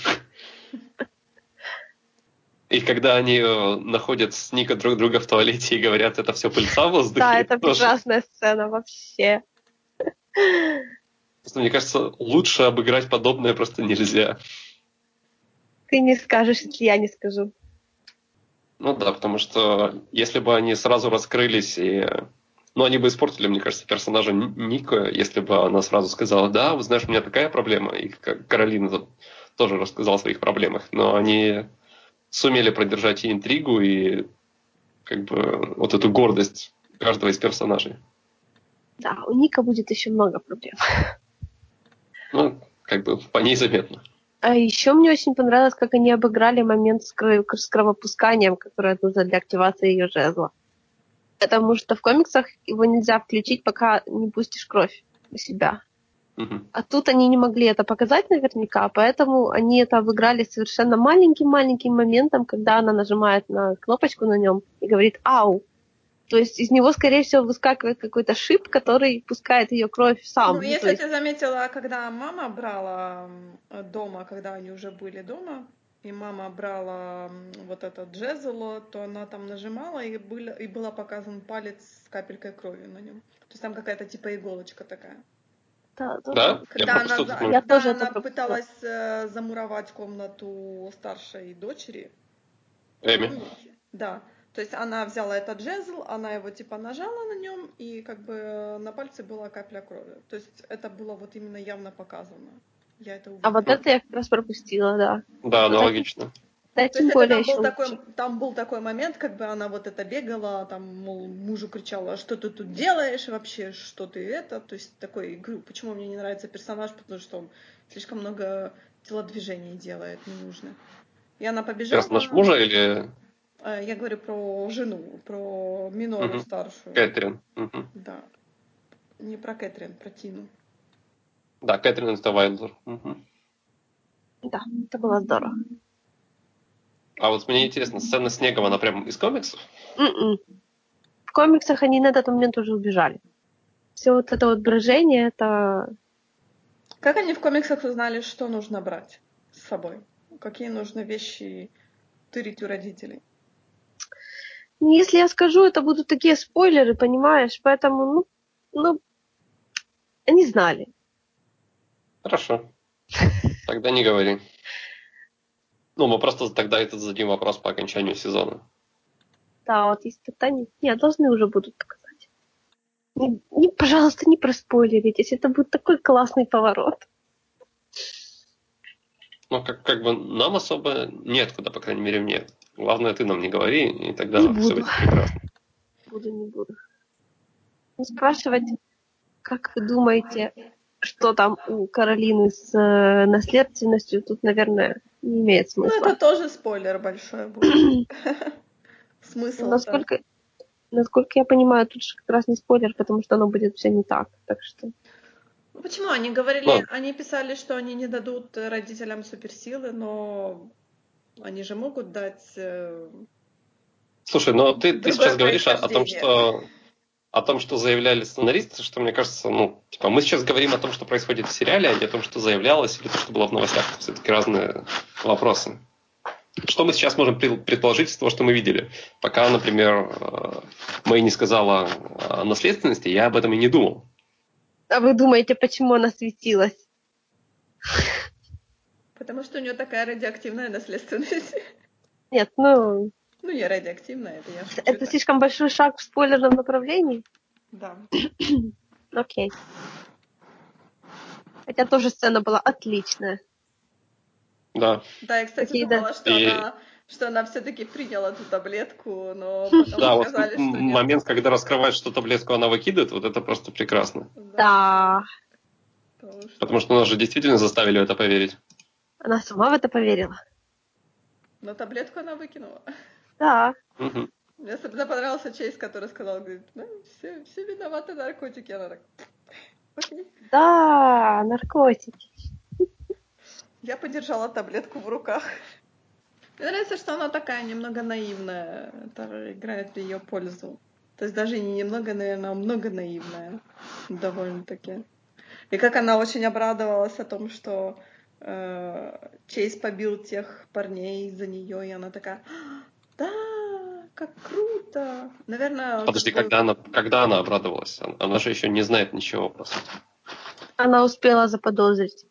И когда они э, находят с Ника друг друга в туалете и говорят, это все пыльца в воздухе. Да, это тоже- прекрасная сцена вообще. Просто, мне кажется, лучше обыграть подобное просто нельзя. Ты не скажешь, если я не скажу. Ну да, потому что если бы они сразу раскрылись и... Ну, они бы испортили, мне кажется, персонажа Ни- Ника, если бы она сразу сказала, да, вы знаешь, у меня такая проблема, и Каролина тут тоже рассказала о своих проблемах, но они сумели продержать и интригу, и как бы вот эту гордость каждого из персонажей. Да, у Ника будет еще много проблем. Ну, как бы по ней заметно. А еще мне очень понравилось, как они обыграли момент с, кро- с кровопусканием, которое нужно для активации ее жезла. Потому что в комиксах его нельзя включить, пока не пустишь кровь у себя. Мгм. А тут они не могли это показать наверняка, поэтому они это обыграли совершенно маленьким-маленьким моментом, когда она нажимает на кнопочку на нем и говорит «Ау!». То есть из него, скорее всего, выскакивает какой-то шип, который пускает ее кровь сам. Ну, Ну, если есть- ты заметила, когда мама брала дома, когда они уже были дома, и мама брала вот этот джезело, то она там нажимала, и, были, и была показан палец с капелькой крови на нем. То есть там какая-то типа иголочка такая. Да, да, Да? Когда Я она, за- Я когда тоже это она пропустила. пыталась э, замуровать комнату старшей дочери, Эми. да. То есть она взяла этот жезл, она его типа нажала на нем, и как бы на пальце была капля крови. То есть это было вот именно явно показано. Я это увидела. А вот это я как раз пропустила, да. Да, Ну, аналогично. Да, То тем есть это там был, такой, там был такой момент, как бы она вот это бегала, там, мол, мужу кричала, что ты тут делаешь вообще, что ты это. То есть такой, говорю, почему мне не нравится персонаж, потому что он слишком много телодвижений делает ненужных. И она побежала. Персонаж мужа или Я говорю про жену, про Минору Мгм. старшую. Кэтрин? Мгм. Да. Не про Кэтрин, про Тину. Да, Кэтрин это Вайлдер. Мгм. Да, это было здорово. А вот мне интересно, сцена с снегом, она прям из комиксов? М-м. В комиксах они на этот момент уже убежали. Все вот это вот брожение, это... Как они в комиксах узнали, что нужно брать с собой? Какие нужно вещи тырить у родителей? Если я скажу, это будут такие спойлеры, понимаешь? Поэтому, ну, ну, они знали. Хорошо. Тогда не говори. Ну, мы просто тогда этот зададим вопрос по окончанию сезона. Да, вот есть питание. Нет, должны уже будут показать. Не, не, пожалуйста, не проспойлеритесь. Это будет такой классный поворот. Ну, как, как бы нам особо нет куда, по крайней мере, мне. Главное, ты нам не говори, и тогда Не все будет прекрасно. Буду, не буду. Ну, спрашивать, как вы думаете, что там у Каролины с э, наследственностью, тут, наверное, не имеет Ну, смысла. это тоже спойлер большой будет. (clears throat) Смысл. насколько, насколько я понимаю, тут же как раз не спойлер, потому что оно будет все не так. Так что Ну, Почему? Они говорили, Ну. они писали, что они не дадут э, родителям суперсилы, но они же могут дать... э, Слушай, но ты, ты Другое сейчас говоришь о, о том, что о том, что заявляли сценаристы, что мне кажется, ну, типа, мы сейчас говорим о том, что происходит в сериале, а не о том, что заявлялось, или то, что было в новостях. Все-таки разные вопросы. Что мы сейчас можем пред- предположить из того, что мы видели? Пока, например, э, Мэй не сказала о наследственности, я об этом и не думал. А вы думаете, почему она светилась? Потому что у нее такая радиоактивная наследственность. Нет, ну, Ну, не радиоактивная, это я шучу. это так. слишком большой шаг в спойлерном направлении. Да. (clears throat) Окей. Хотя тоже сцена была отличная. Да. Да, я, кстати, Какие, да. думала, что И- она, что она все-таки приняла эту таблетку, но (laughs) потом Да, вот сказали, м- что нет. момент, когда раскрывают, что таблетку она выкидывает, вот это просто прекрасно. Да. Потому что- Потому что нас же действительно заставили в это поверить. Она сама в это поверила. Но таблетку она выкинула. (laughs) Да. Мгм. Мне особенно понравился Чейз, который сказал, говорит, ну, все, все виноваты наркотики. Она так, (laughs) окей. Да, наркотики. Я подержала таблетку в руках. Мне нравится, что она такая немного наивная. Это играет в ее пользу. То есть даже не немного, наверное, а много наивная. Довольно-таки. И как она очень обрадовалась о том, что э, Чейз побил тех парней за нее, и она такая, «А, да, как круто. Наверное, Подожди, бы- когда она, когда она обрадовалась? Она- Она же еще не знает ничего, по сути. Она успела заподозрить.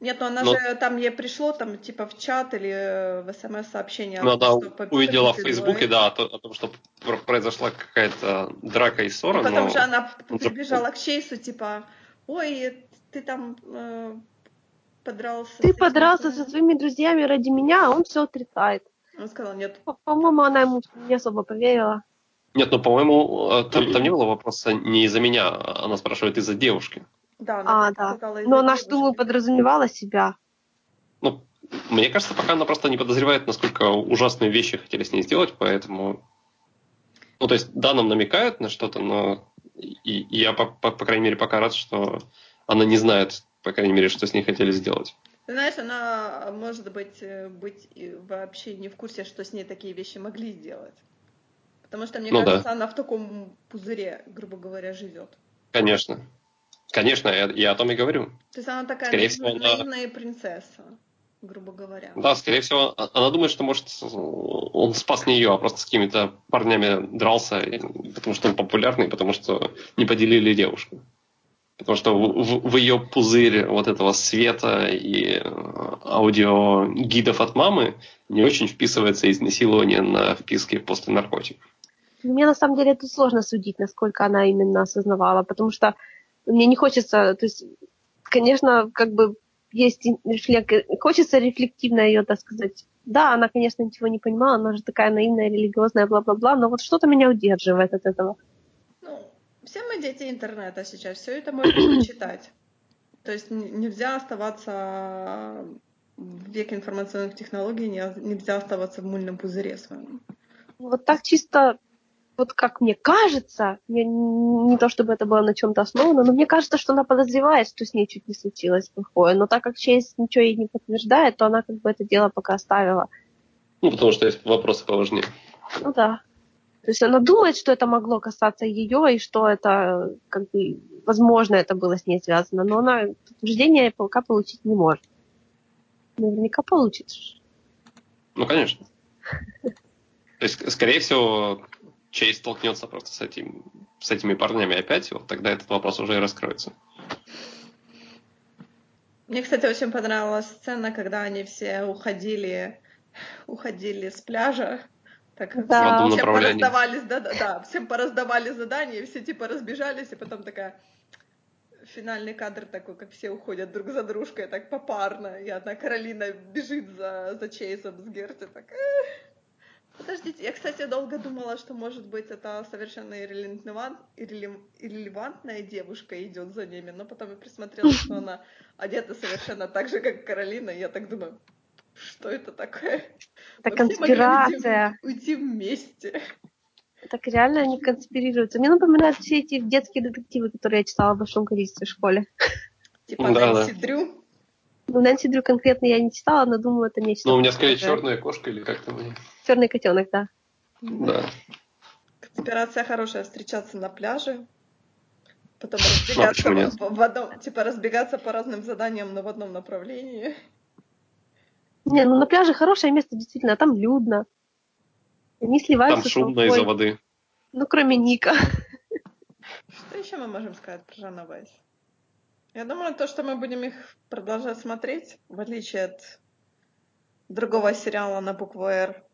Нет, ну она Но- же там ей пришло там типа в чат или э, в смс-сообщение. Ну, о том, она что увидела в Фейсбуке, да, о, о том, что пр- произошла какая-то драка и ссора, И потом но... же она прибежала к Чейсу, типа, ой, ты там э, подрался. Ты подрался парнем». со своими друзьями ради меня, а он все отрицает. Он сказал, нет. По- По-моему, она ему не особо поверила. Нет, ну, по-моему, э, там, там не было вопроса не из-за меня, а она спрашивает из-за девушки. Да, она А, да. сказала Но она девушки. думаю, подразумевала себя. Ну, мне кажется, пока она просто не подозревает, насколько ужасные вещи хотели с ней сделать, поэтому... Ну, то есть, да, нам намекают на что-то, но и, и я, по, по, по крайней мере, пока рад, что она не знает, по крайней мере, что с ней хотели сделать. Ты знаешь, она может быть, э, быть и вообще не в курсе, что с ней такие вещи могли сделать. Потому что, мне Ну да. кажется, она в таком пузыре, грубо говоря, живет. Конечно. Конечно, я, я о том и говорю. То есть она такая Скорее всего, она- принцесса, грубо говоря. Да, скорее всего, а- она думает, что, может, он спас не ее, а просто с какими-то парнями дрался, потому что он популярный, потому что не поделили девушку. Потому что в, в- в ее пузырь вот этого света и э, аудиогидов от мамы не очень вписывается изнасилование на вписке после наркотиков. Мне на самом деле тут сложно судить, насколько она именно осознавала, потому что мне не хочется, то есть, конечно, как бы есть рефлек- хочется рефлективно ее, так сказать. Да, она, конечно, ничего не понимала, она же такая наивная, религиозная, бла-бла-бла, но вот что-то меня удерживает от этого. Ну, все мы дети интернета сейчас, все это можно (coughs) почитать. То есть нельзя оставаться в веке информационных технологий, не- нельзя оставаться в мыльном пузыре своем. Вот так чисто, вот как мне кажется, я не то чтобы это было на чем-то основано, но мне кажется, что она подозревает, что с ней чуть не случилось плохое. Но так как Чейз ничего ей не подтверждает, то она как бы это дело пока оставила. Ну, потому что есть вопросы поважнее. Ну да. То есть она думает, что это могло касаться ее, и что это, как бы, возможно, это было с ней связано, но она подтверждение пока получить не может. Наверняка получит. Ну, конечно. То есть, скорее всего, Чейз столкнется просто с, этим, с этими парнями опять, вот тогда этот вопрос уже и раскроется. Мне, кстати, очень понравилась сцена, когда они все уходили, уходили с пляжа. Так, Да. Всем направлении. пораздавали, да, да, да, всем пораздавали задания, все типа разбежались, и потом такая финальный кадр такой, как все уходят друг за дружкой, так попарно, и одна Каролина бежит за, за Чейзом с Герти, так... «Эх». Подождите, я, кстати, долго думала, что, может быть, это совершенно иррелевант- иррелев- иррелевантная девушка идет за ними, но потом я присмотрелась, что она одета совершенно так же, как Каролина, и я так думаю, что это такое? Это Мы могли уйти- конспирация. Уйти вместе. Так реально они конспирируются. Мне напоминают все эти детские детективы, которые я читала в большом количестве в школе. Типа Да, Нэнси Дрю. Ну, Нэнси Дрю конкретно я не читала, но думаю, это нечто. Ну, у меня скорее черная кошка или как там они. Черный котенок, да. Да. Конспирация хорошая, встречаться на пляже, потом а разбегаться, нет? в, в одном, типа разбегаться по разным заданиям, но в одном направлении. Не, ну на пляже хорошее место, действительно, а там людно. Они Там сливаются с шумно из-за воды. Ну, кроме Ника. Что еще мы можем сказать про Runaways? Я думаю, то, что мы будем их продолжать смотреть, в отличие от другого сериала на букву «Р».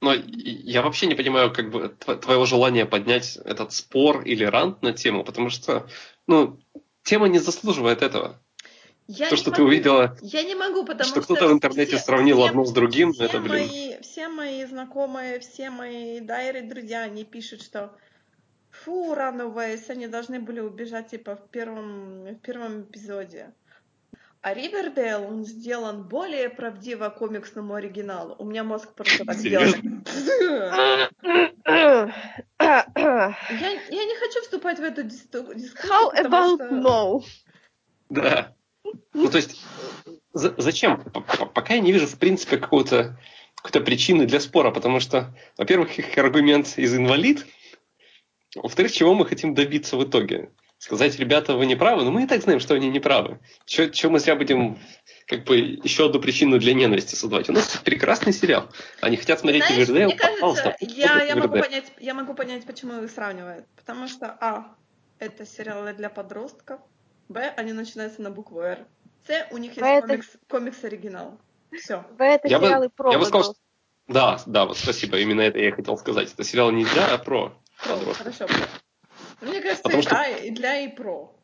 Но я вообще не понимаю, как бы, тво- твоего желания поднять этот спор или рант на тему, потому что, ну, тема не заслуживает этого. Я То, что ты могу- увидела, Я не могу, потому что что... кто-то в интернете все- сравнил все- одно с другим, все это, блин. Мои, все мои знакомые, все мои дайры, друзья, они пишут, что фу, Runaways, они должны были убежать, типа, в первом, в первом эпизоде. А Ривердейл, он сделан более правдиво комиксному оригиналу. У меня мозг просто так сделал. (coughs) Я, я не хочу вступать в эту дискуссию, How about что... no? Да. Ну, то есть, за- зачем? Пока я не вижу, в принципе, какого-то какой-то причины для спора, потому что, во-первых, их аргумент из инвалид, во-вторых, чего мы хотим добиться в итоге? Сказать, ребята, вы не правы, но мы и так знаем, что они не правы. Чего мы зря будем как бы еще одну причину для ненависти создавать? У нас прекрасный сериал. Они хотят смотреть Знаешь, мне кажется, я, я, могу понять, я могу понять, почему их сравнивают. Потому что, а, это сериалы для подростков, б, они начинаются на букву Р, с, у них есть это- комикс, комикс-оригинал. Все. В это Я бы- сериалы про я бы сказал, подростков. Да, да, вот спасибо, именно это я хотел сказать. Это сериал не для, а про подростков. Хорошо. Ну, Мне кажется, Потому и что- да, и для, и про.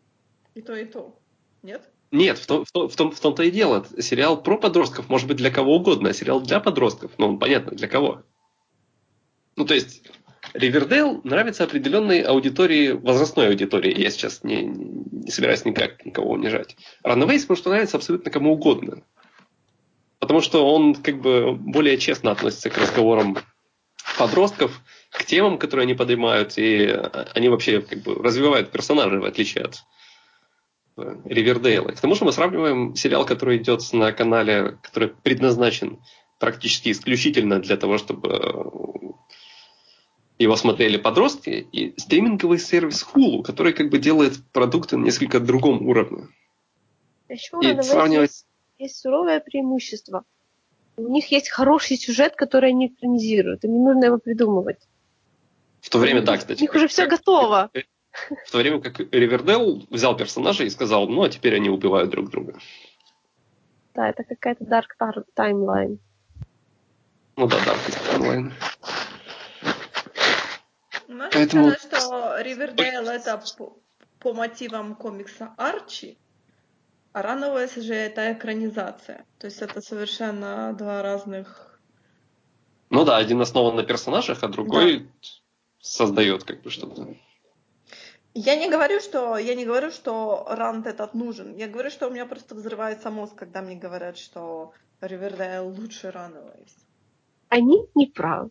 И то, и то. Нет? Нет, в, том, в, том, в, том, в том-то и дело. Сериал про подростков может быть для кого угодно, а сериал для подростков, ну, понятно, для кого. Ну, то есть, Ривердейл нравится определенной аудитории, возрастной аудитории. Я сейчас не, не собираюсь никак никого унижать. Раннвейс может нравится абсолютно кому угодно. Потому что он как бы более честно относится к разговорам подростков, к темам, которые они поднимают, и они вообще как бы развивают персонажей, в отличие от э, Ривердейла. К тому же мы сравниваем сериал, который идет на канале, который предназначен практически исключительно для того, чтобы э, его смотрели подростки, и стриминговый сервис Hulu, который как бы делает продукты на несколько другом уровне. Еще И сравнивать... есть, есть суровое преимущество. У них есть хороший сюжет, который они экранизируют. Им не нужно его придумывать. В то время, да, кстати. У них уже все как- готово. В то время как Ривердейл взял персонажа и сказал, ну, а теперь они убивают друг друга. Да, это какая-то dark timeline. Ну да, да, онлайн. Можно Поэтому- сказать, что Ривердейл это по, по мотивам комикса Арчи, а Runaways же это экранизация. То есть это совершенно два разных... Ну да, один основан на персонажах, а другой создает как бы что-то. Я не говорю, что я не говорю, что рант этот нужен. Я говорю, что у меня просто взрывается мозг, когда мне говорят, что Ривердейл лучше Runaways. Они не правы.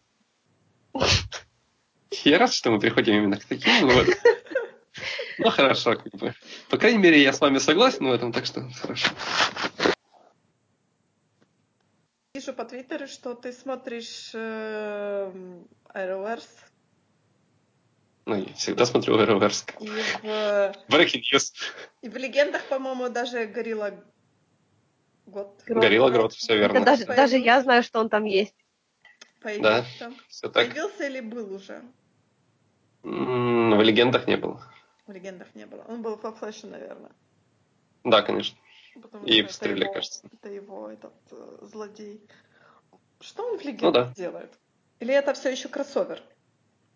Я рад, что мы приходим именно к таким выводам. Ну хорошо, как бы. По крайней мере, я с вами согласен в этом, так что хорошо. Вижу по Твиттеру, что ты смотришь э, Arrowverse, Ну, я всегда смотрю Arrowverse. и в, Breaking News. и в легендах, по-моему, даже горилла год. Горилла Грот, все Это верно. даже, Появился. даже я знаю, что он там есть. Появился. Все так. Появился или был уже? В легендах не было. В легендах не было. Он был во флеше, наверное. Да, конечно. Потому И пострелили, это его, кажется. Это его этот э, злодей. Что он в Ну легендах да. делает? Или это все еще кроссовер?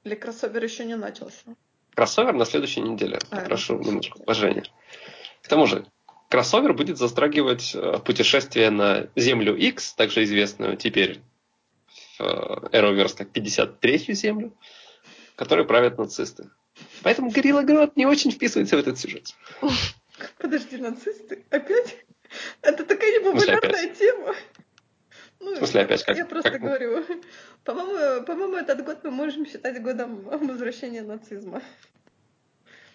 Или кроссовер еще не начался? Кроссовер на следующей неделе. А, Прошу неделе. уважения. К тому же, кроссовер будет затрагивать э, путешествие на Землю X, также известную теперь в Arrowverse как 53-ю Землю, которой правят нацисты. Поэтому Горилла Грот не очень вписывается в этот сюжет. Подожди, нацисты? Опять? Это такая непопулярная тема. Ну, В смысле опять? Как- я просто как- говорю. (laughs) По-моему, по-моему, этот год мы можем считать годом возвращения нацизма.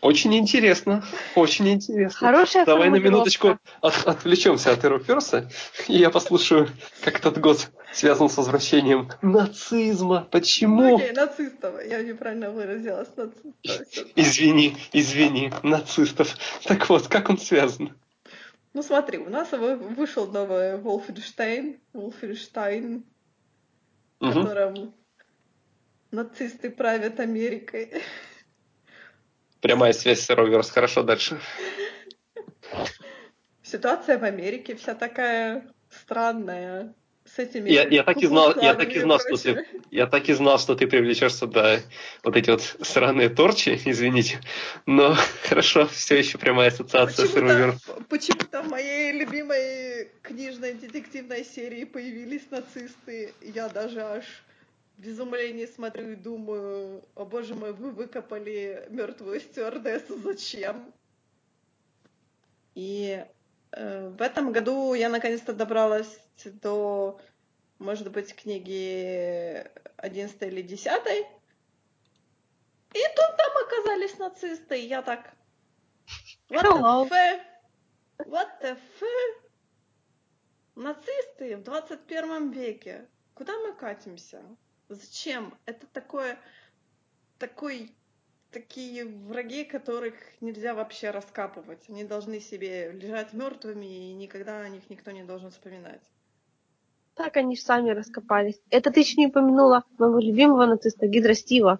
Очень интересно. Очень интересно. Хорошая Давай на минуточку от- отвлечемся от Arrowverse, и я послушаю, как этот год связан с возвращением нацизма. Ну, Почему? окей, нацистов. Я неправильно выразилась. Нацистов. Извини, извини, нацистов. Так вот, как он связан? Ну смотри, у нас вы- вышел новый Wolfenstein, Wolfenstein, в Мгм. котором нацисты правят Америкой. Прямая связь с Arrowverse. Хорошо, дальше. Ситуация в Америке вся такая странная. С этими Я- я так и знал- я так и знал, что ты-. Я так и знал, что ты привлечешь сюда вот эти вот сраные торчи, (laughs) извините. Но (laughs) хорошо, все еще прямая ассоциация с Arrowverse. Почему-то, в моей любимой книжной детективной серии появились нацисты. Я даже аж в изумлении смотрю и думаю, о боже мой, вы выкопали мертвую стюардессу, зачем? И в этом году я наконец-то добралась до, может быть, книги 11 или 10. И тут там оказались нацисты. И я так... What Hello. the f? What the f? Нацисты в 21 веке. Куда мы катимся? Зачем? Это такое... Такой... Такие враги, которых нельзя вообще раскапывать. Они должны себе лежать мертвыми, и никогда о них никто не должен вспоминать. Так они же сами раскопались. Это ты еще не упомянула моего любимого нациста Гидра Стива.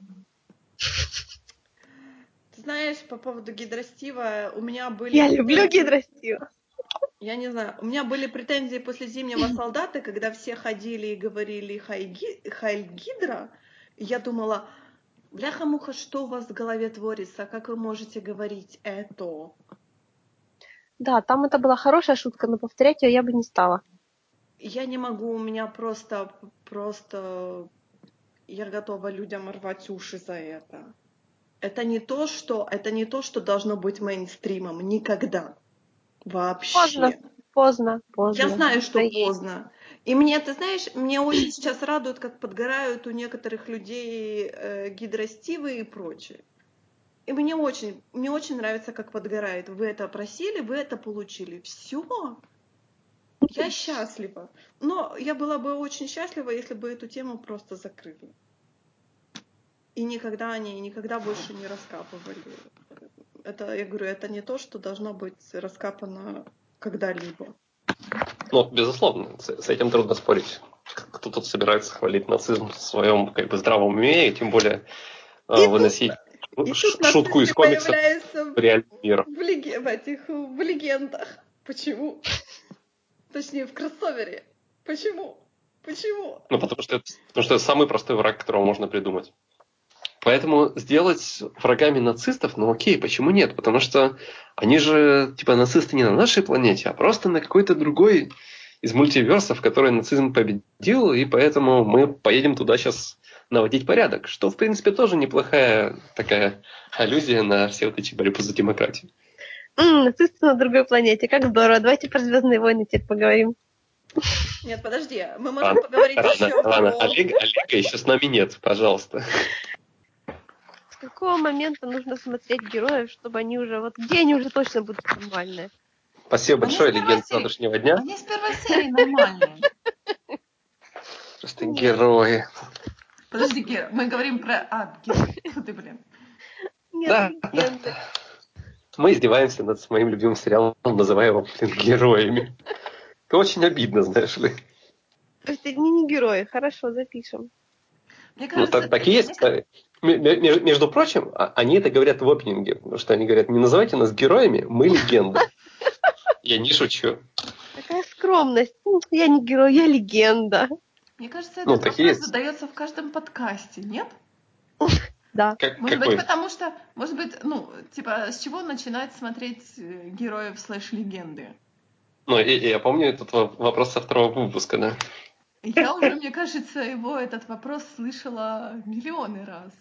Ты знаешь, по поводу Гидростива, у меня были... Я люблю претензии- Гидра Стива. Я не знаю, у меня были претензии после Зимнего (laughs) солдата, когда все ходили и говорили «Хайги- Хайль Гидра. Я думала, бляха-муха, что у вас в голове творится? Как вы можете говорить это? Да, там это была хорошая шутка, но повторять ее я бы не стала. Я не могу, у меня просто, просто... Я готова людям рвать уши за это. Это не то, что, это не то, что должно быть мейнстримом. Никогда. Вообще. Поздно. Поздно, поздно. Я знаю, что поздно. И мне, ты знаешь, мне очень сейчас радует, как подгорают у некоторых людей э, гидростивы и прочее. И мне очень, мне очень нравится, как подгорает. Вы это просили, вы это получили. Все. Я счастлива. Но я была бы очень счастлива, если бы эту тему просто закрыли. И никогда они никогда больше не раскапывали. Это, я говорю, это не то, что должно быть раскапано когда-либо. Ну, безусловно, с, с этим трудно спорить. Кто тут собирается хвалить нацизм в своем как бы здравом уме, и тем более э, И тут- выносить И тут шутку из появляются в реальный мир. в, леге- в этих в легендах. Почему? Точнее, в кроссовере. Почему? Почему? Ну, потому что, это, потому что это самый простой враг, которого можно придумать. Поэтому сделать врагами нацистов, ну окей, почему нет? Потому что они же, типа, нацисты не на нашей планете, а просто на какой-то другой из мультиверсов, который нацизм победил, и поэтому мы поедем туда сейчас наводить порядок. Что, в принципе, тоже неплохая такая аллюзия на все вот эти борьбы за демократию. М, нацисты на другой планете. Как здорово. Давайте про Звездные войны теперь поговорим. Нет, подожди. Мы можем Ладно, поговорить Ладно, еще ладно, про... Олега, Олега еще с нами нет, пожалуйста. С какого момента нужно смотреть героев, чтобы они уже... Вот где они уже точно будут нормальные? Спасибо Они большое, с первой легенд серии. завтрашнего дня. Они с первой серии нормальные. Просто герои. Подожди, Гера, мы говорим про... А, Гера, фу ты, блин. Нет, Да, легенды. Мы издеваемся над моим любимым сериалом, называя его, блин, героями. Это очень обидно, знаешь ли. То есть они не герои. Хорошо, запишем. Мне Ну, кажется, так, так и есть. мне м- между, прочим, а- они это говорят в опенинге, потому что они говорят, не называйте нас героями, мы легенды. Я не шучу. Такая скромность. Ну, Я не герой, я легенда. Мне кажется, этот Ну, так и вопрос есть. задается в каждом подкасте, нет? Да. Как, Может какой? быть, потому что, может быть, ну, типа, с чего начинать смотреть э, героев слэш-легенды? Ну, и я помню этот во- вопрос со второго выпуска, да. Я уже, мне кажется, его этот вопрос слышала миллионы раз.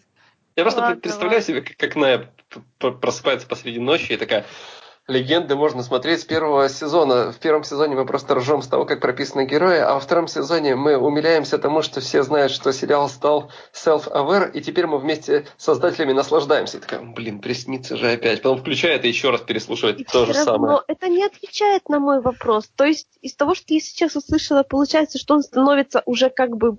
Я просто Ладно, пред- представляю ладно. себе, как, как Ная просыпается посреди ночи и такая, легенды можно смотреть с первого сезона. В первом сезоне мы просто ржем с того, как прописаны герои, а во втором сезоне мы умиляемся тому, что все знают, что сериал стал self-aware, и теперь мы вместе с создателями наслаждаемся. И такая, блин, приснится же опять. Потом включает и еще раз переслушивает И то же равно самое. это не отвечает на мой вопрос. То есть из того, что я сейчас услышала, получается, что он становится уже как бы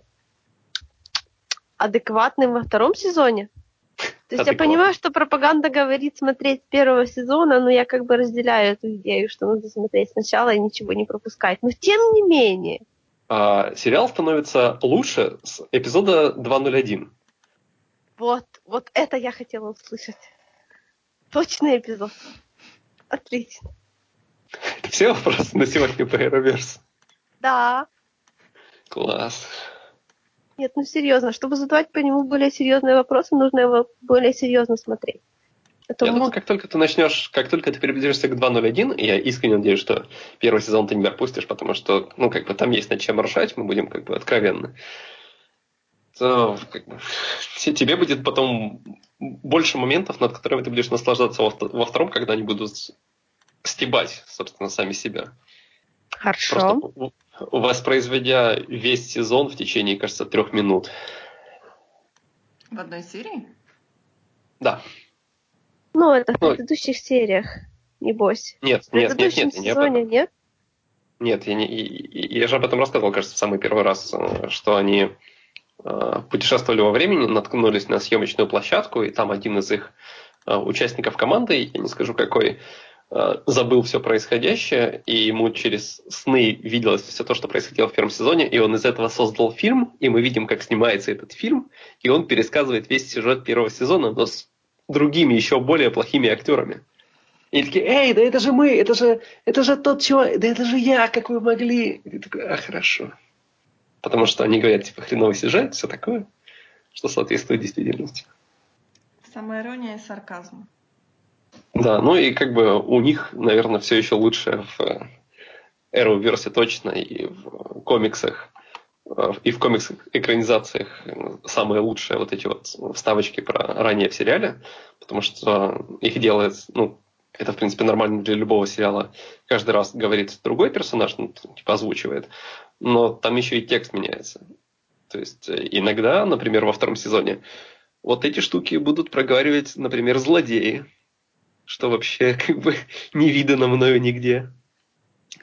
адекватным во втором сезоне? То есть я Адекватно. понимаю, что пропаганда говорит смотреть с первого сезона, но я как бы разделяю эту идею, что нужно смотреть сначала и ничего не пропускать. Но тем не менее, А, сериал становится лучше с эпизода 201. вот, вот это я хотела услышать. Точный эпизод. Отлично. Все вопросы на сегодня по Arrowverse? Да. Класс. Нет, ну серьезно, чтобы задавать по нему более серьезные вопросы, нужно его более серьезно смотреть. Это Я будет- думаю, как только ты начнешь, как только ты приблизишься к 2.01, и я искренне надеюсь, что первый сезон ты не пропустишь, потому что, ну, как бы там есть над чем ржать, мы будем как бы откровенны, то как бы, те- тебе будет потом больше моментов, над которыми ты будешь наслаждаться во, во втором, когда они будут стебать, собственно, сами себя. Хорошо. Просто в- воспроизведя весь сезон в течение, кажется, трех минут. В одной серии? Да. Ну, это в Ну, предыдущих сериях, небось. Нет, В нет, нет, нет, я не об этом. сезоне, нет? Нет, я, не, я же об этом рассказывал, кажется, в самый первый раз, э, что они э, путешествовали во времени, наткнулись на съемочную площадку, и там один из их э, участников команды, я не скажу какой, э, забыл все происходящее, и ему через сны виделось все то, что происходило в первом сезоне, и он из этого создал фильм, и мы видим, как снимается этот фильм, и он пересказывает весь сюжет первого сезона, но с другими, еще более плохими актерами. И такие, эй, да это же мы, это же, это же тот чувак, да это же я, как вы могли. И такой, а, хорошо. Потому что они говорят, типа, хреновый сюжет, все такое, что соответствует действительности. Самая ирония и сарказм. Да, ну и как бы у них, наверное, все еще лучше в Arrowverse точно, и в комиксах, э, и в комиксах экранизациях самые лучшие вот эти вот вставочки про ранее в сериале, потому что их делает, ну, это, в принципе, нормально для любого сериала. Каждый раз говорит другой персонаж, ну, типа озвучивает, но там еще и текст меняется. То есть э, иногда, например, во втором сезоне, вот эти штуки будут проговаривать, например, злодеи, что вообще (laughs) как бы не видано мною нигде.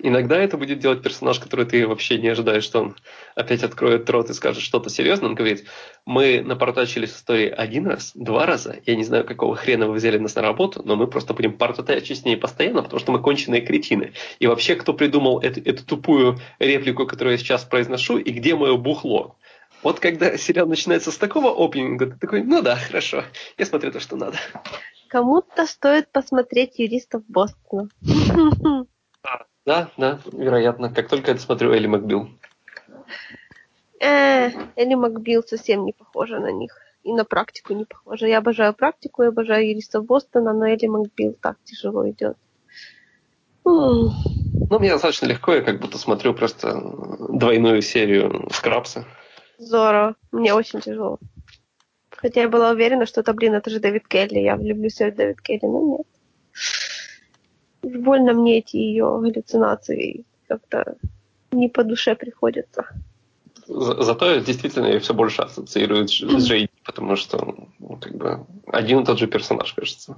Иногда это будет делать персонаж, который ты вообще не ожидаешь, что он опять откроет рот и скажет что-то серьезное. Он говорит, мы напортачили с историей один раз, два раза. Я не знаю, какого хрена вы взяли нас на работу, но мы просто будем портачить с ней постоянно, потому что мы конченые кретины. И вообще, кто придумал эту, эту тупую реплику, которую я сейчас произношу, и где мое бухло? Вот когда сериал начинается с такого опенинга, ты такой, ну да, хорошо, я смотрю то, что надо. Кому-то стоит посмотреть юристов Бостона. (laughs) Да, да, вероятно. Как только я смотрю Элли Макбил. Э, Элли Макбил совсем не похожа на них. И на практику не похожа. Я обожаю практику, я обожаю юристов Бостона, но Элли Макбил так тяжело идет. Ну, мне достаточно легко, я как будто смотрю просто двойную серию Скрабса. Здорово. Мне очень тяжело. Хотя я была уверена, что это, блин, это же Дэвид Келли. Я влюблюсь в Дэвид Келли, но нет. Уж больно мне эти ее галлюцинации как-то не по душе приходятся. За- Зато действительно я все больше ассоциирую с с Джейди, (clears throat) потому что ну, как бы один и тот же персонаж, кажется.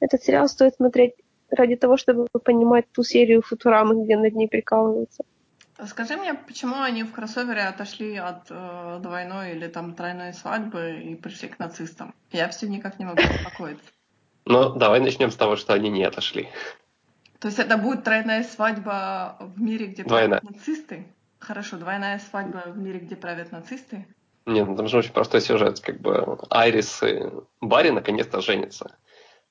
Этот сериал стоит смотреть ради того, чтобы понимать ту серию Футурамы, где над ней прикалываются. Скажи мне, почему они в кроссовере отошли от э, двойной или там тройной свадьбы и пришли к нацистам? Я все никак не могу успокоиться. Но давай начнем с того, что они не отошли. То есть это будет тройная свадьба в мире, где Двойная. правят нацисты? Хорошо, двойная свадьба в мире, где правят нацисты? Нет, ну там же очень простой сюжет. Как бы Айрис и Барри наконец-то женятся.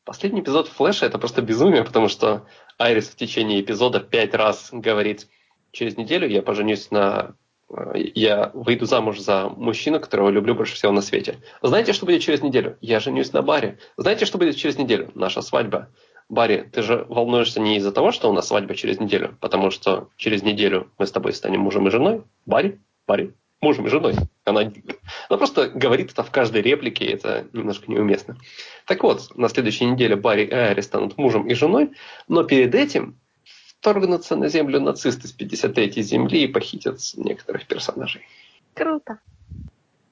Последний эпизод Флэша это просто безумие, потому что Айрис в течение эпизода пять раз говорит, через неделю я поженюсь на... Э, я выйду замуж за мужчину, которого люблю больше всего на свете. Знаете, что будет через неделю? Я женюсь на Баре. Знаете, что будет через неделю? Наша свадьба. Барри, ты же волнуешься не из-за того, что у нас свадьба через неделю, потому что через неделю мы с тобой станем мужем и женой. Барри, Барри, мужем и женой. Она, она просто говорит это в каждой реплике, это немножко неуместно. Так вот, на следующей неделе Барри и Айри станут мужем и женой, но перед этим вторгнутся на землю нацисты с 53-й земли и похитят некоторых персонажей. Круто.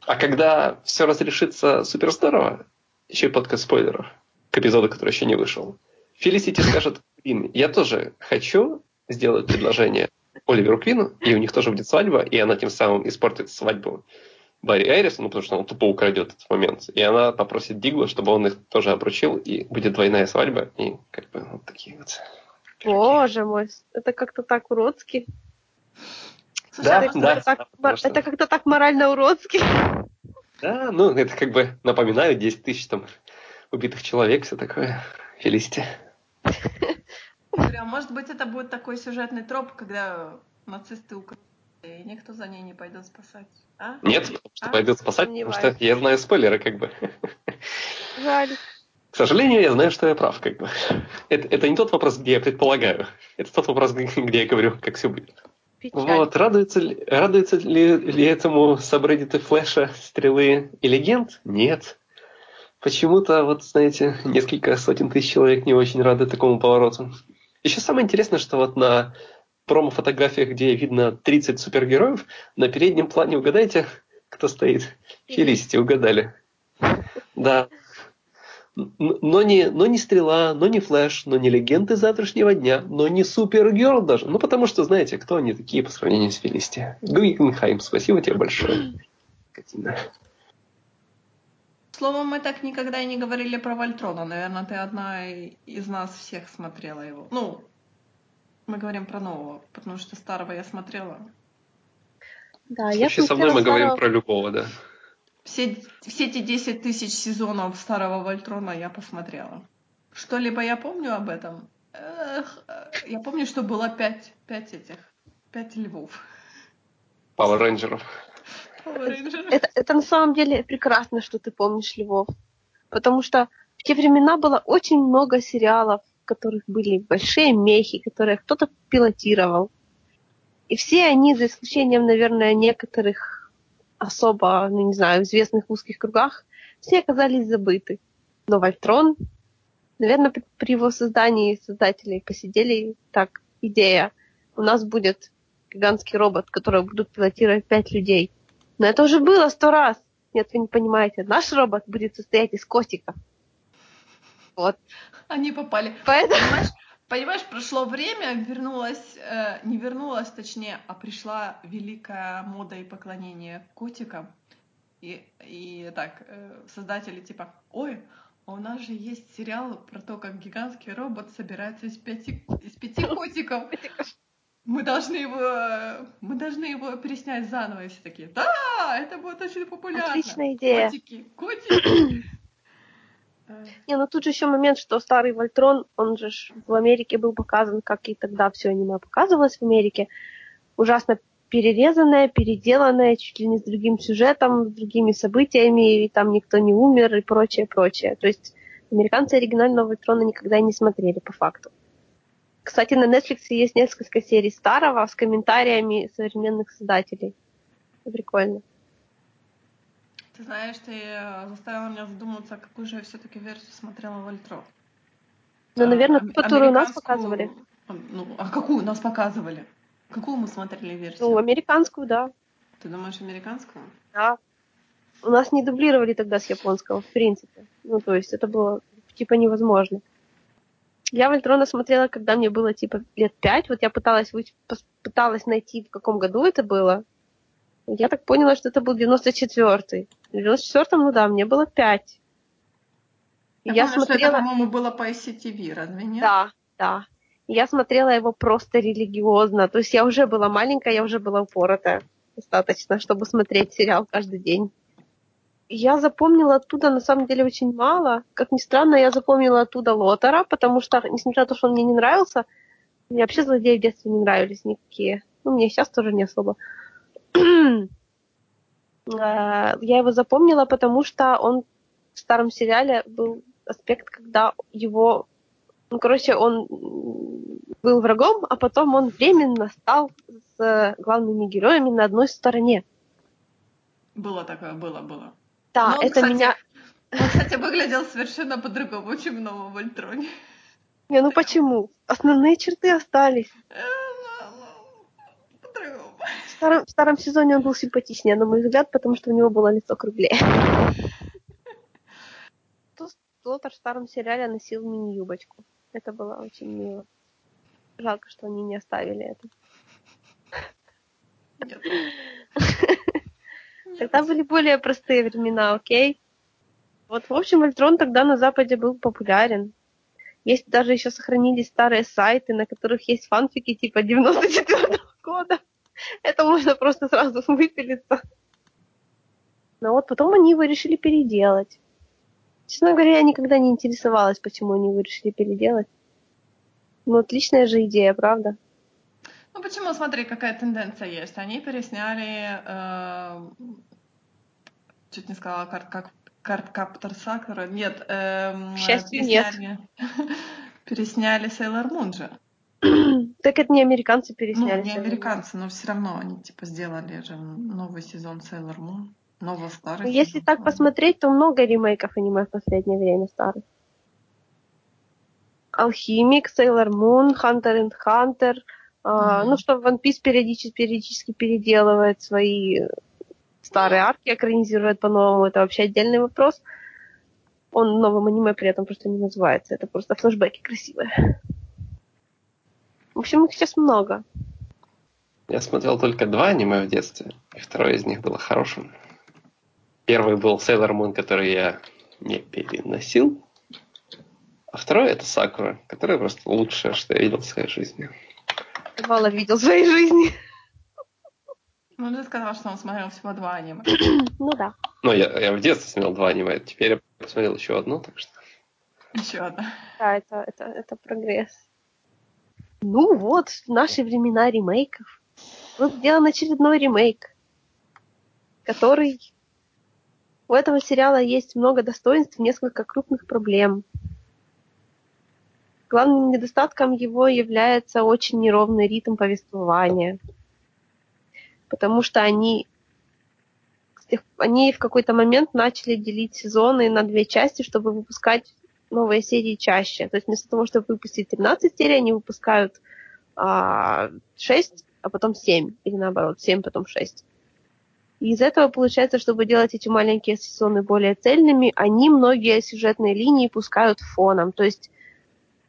А когда все разрешится супер здорово, еще и подкаст спойлеров к эпизоду, который еще не вышел, Фелисити (laughs) скажет, Квин, я тоже хочу сделать предложение Оливеру Квину, и у них тоже будет свадьба, и она тем самым испортит свадьбу Барри Айрисона, потому что он тупо украдет этот момент. И она попросит Дигла, чтобы он их тоже обручил, и будет двойная свадьба, и как бы вот такие вот. Боже мой, это как-то так уродски. да, это, да, так, да, это как-то так морально уродски. Да, ну это как бы напоминаю 10 тысяч там убитых человек, все такое. Фелисити. А может быть, это будет такой сюжетный троп, когда нацисты украли, и никто за ней не пойдет спасать. А? Нет, потому что а? пойдет спасать, потому что я знаю спойлеры, как бы. Жаль. К сожалению, я знаю, что я прав, как бы. Это, это не тот вопрос, где я предполагаю. Это тот вопрос, (laughs) где я говорю, как все будет. Печаль. Вот, радуется ли, радуется ли, ли этому сабреддиты Флэша, Стрелы и Легенд? Нет. Почему-то, вот, знаете, несколько сотен тысяч человек не очень рады такому повороту. Еще самое интересное, что вот на промо-фотографиях, где видно 30 супергероев, на переднем плане угадайте, кто стоит? Фелисити, угадали. Да. Но не, но не Стрела, но не Флэш, но не Легенды завтрашнего дня, но не Супергерл даже. Ну, потому что, знаете, кто они такие по сравнению с Фелисити? Гуггенхайм, спасибо тебе большое. Катина. Словом, мы так никогда и не говорили про Вольтрона. Наверное, ты одна из нас всех смотрела его. Ну, мы говорим про нового, потому что старого я смотрела. Да, я Вообще со мной мы старого... говорим про любого, да. Все, все эти 10 тысяч сезонов старого Вольтрона я посмотрела. Что-либо я помню об этом? Эх, я помню, что было пять, пять этих, пять львов. Power Рейнджеров. Это, это на самом деле прекрасно, что ты помнишь Львов. Потому что в те времена было очень много сериалов, в которых были большие мехи, которые кто-то пилотировал. И все они, за исключением, наверное, некоторых особо, ну, не знаю, известных в узких кругах, все оказались забыты. Но Вольтрон, наверное, при его создании создатели посидели так, идея, у нас будет гигантский робот, который будут пилотировать пять людей – но это уже было сто раз. Нет, вы не понимаете. Наш робот будет состоять из котиков. Вот. Они попали. Поэтому... Понимаешь, понимаешь, прошло время, вернулась, э, не вернулась, точнее, а пришла великая мода и поклонение котикам. И, и так, э, создатели типа, ой, а у нас же есть сериал про то, как гигантский робот собирается из пяти, из пяти (laughs) котиков мы должны его, мы должны его переснять заново, и все такие, да, это будет очень популярно. Отличная идея. Котики, котики. Не, ну тут же еще момент, что старый Вольтрон, он же в Америке был показан, как и тогда все аниме показывалось в Америке. Ужасно перерезанное, переделанное, чуть ли не с другим сюжетом, с другими событиями, и там никто не умер и прочее, прочее. То есть американцы оригинального Вольтрона никогда не смотрели по факту. Кстати, на Netflix есть несколько серий старого с комментариями современных создателей. Прикольно. Ты знаешь, ты э, заставила меня задуматься, какую же я все-таки версию смотрела Вольтро. Ну, наверное, ту, которую у нас показывали. Ну, а какую нас показывали? Какую мы смотрели версию? Ну, американскую, да. Ты думаешь, американскую? Да. У нас не дублировали тогда с японского, в принципе. Ну, то есть это было типа невозможно. Я Вольтрона смотрела, когда мне было типа лет пять. Вот я пыталась, пыталась найти, в каком году это было. Я так поняла, что это был 94-й. В 94-м, ну да, мне было пять. Я, я помню, смотрела... это, по-моему, было по ICTV, разве нет? Да, да. Я смотрела его просто религиозно. То есть я уже была маленькая, я уже была упоротая достаточно, чтобы смотреть сериал каждый день. Я запомнила оттуда на самом деле очень мало. Как ни странно, я запомнила оттуда Лотера, потому что, несмотря на то, что он мне не нравился, мне вообще злодеи в детстве не нравились никакие. Ну, мне сейчас тоже не особо. Я его запомнила, потому что он в старом сериале был аспект, когда его... Ну, короче, он был врагом, а потом он временно стал с главными героями на одной стороне. Было такое, было, было. Да, Но он, это кстати, меня... Он, кстати, выглядел совершенно по-другому, чем в новом Вольтроне. Не, ну почему? Основные черты остались. По-другому. В старом, сезоне он был симпатичнее, на мой взгляд, потому что у него было лицо круглее. Тут Лотар в старом сериале носил мини-юбочку. Это было очень мило. Жалко, что они не оставили это. Тогда были более простые времена, окей? Вот, в общем, Альтрон тогда на Западе был популярен. Есть даже еще сохранились старые сайты, на которых есть фанфики типа 94 года. Это можно просто сразу (laughs) выпилиться. Но вот потом они его решили переделать. Честно говоря, я никогда не интересовалась, почему они его решили переделать. Ну, отличная же идея, правда? Ну почему, смотри, какая тенденция есть. Они пересняли, э, чуть не сказала, карт, как Карткаптор Сакура. Нет, эм, К счастью, нет. пересняли, (laughs) пересняли Сейлор Мун же. (clears throat) Так это не американцы Ну, пересняли. не Sailor Moon. американцы, но все равно они типа сделали же новый сезон Сейлор Мун. Новый старый. Ну, Если сезон. так посмотреть, то много ремейков аниме в последнее время старых. Алхимик, Sailor Moon, Hunter and Hunter. а, Мгм. Ну, что One Piece периодически, периодически переделывает свои старые арки, экранизирует по-новому. Это вообще отдельный вопрос. Он новым аниме при этом просто не называется. Это просто флешбеки красивые. В общем, их сейчас много. Я смотрел только два аниме в детстве, и второе из них было хорошим. Первый был Sailor Moon, который я не переносил. А второй это Сакура, который просто лучшее, что я видел в своей жизни. Мало видел в своей жизни. Ну, ты сказал, что он смотрел всего два аниме. (clears throat) Ну да. Ну, я, я в детстве смотрел два аниме, теперь я посмотрел еще одно, так что... Еще одна. Да, это, это, это прогресс. Ну вот, наши времена ремейков. Вот сделан очередной ремейк, который... У этого сериала есть много достоинств, несколько крупных проблем. Главным недостатком его является очень неровный ритм повествования. Потому что они, они в какой-то момент начали делить сезоны на две части, чтобы выпускать новые серии чаще. То есть вместо того, чтобы выпустить 13 серий, они выпускают а, 6, а потом 7. Или наоборот, 7, потом 6. И из этого получается, чтобы делать эти маленькие сезоны более цельными, они многие сюжетные линии пускают фоном. То есть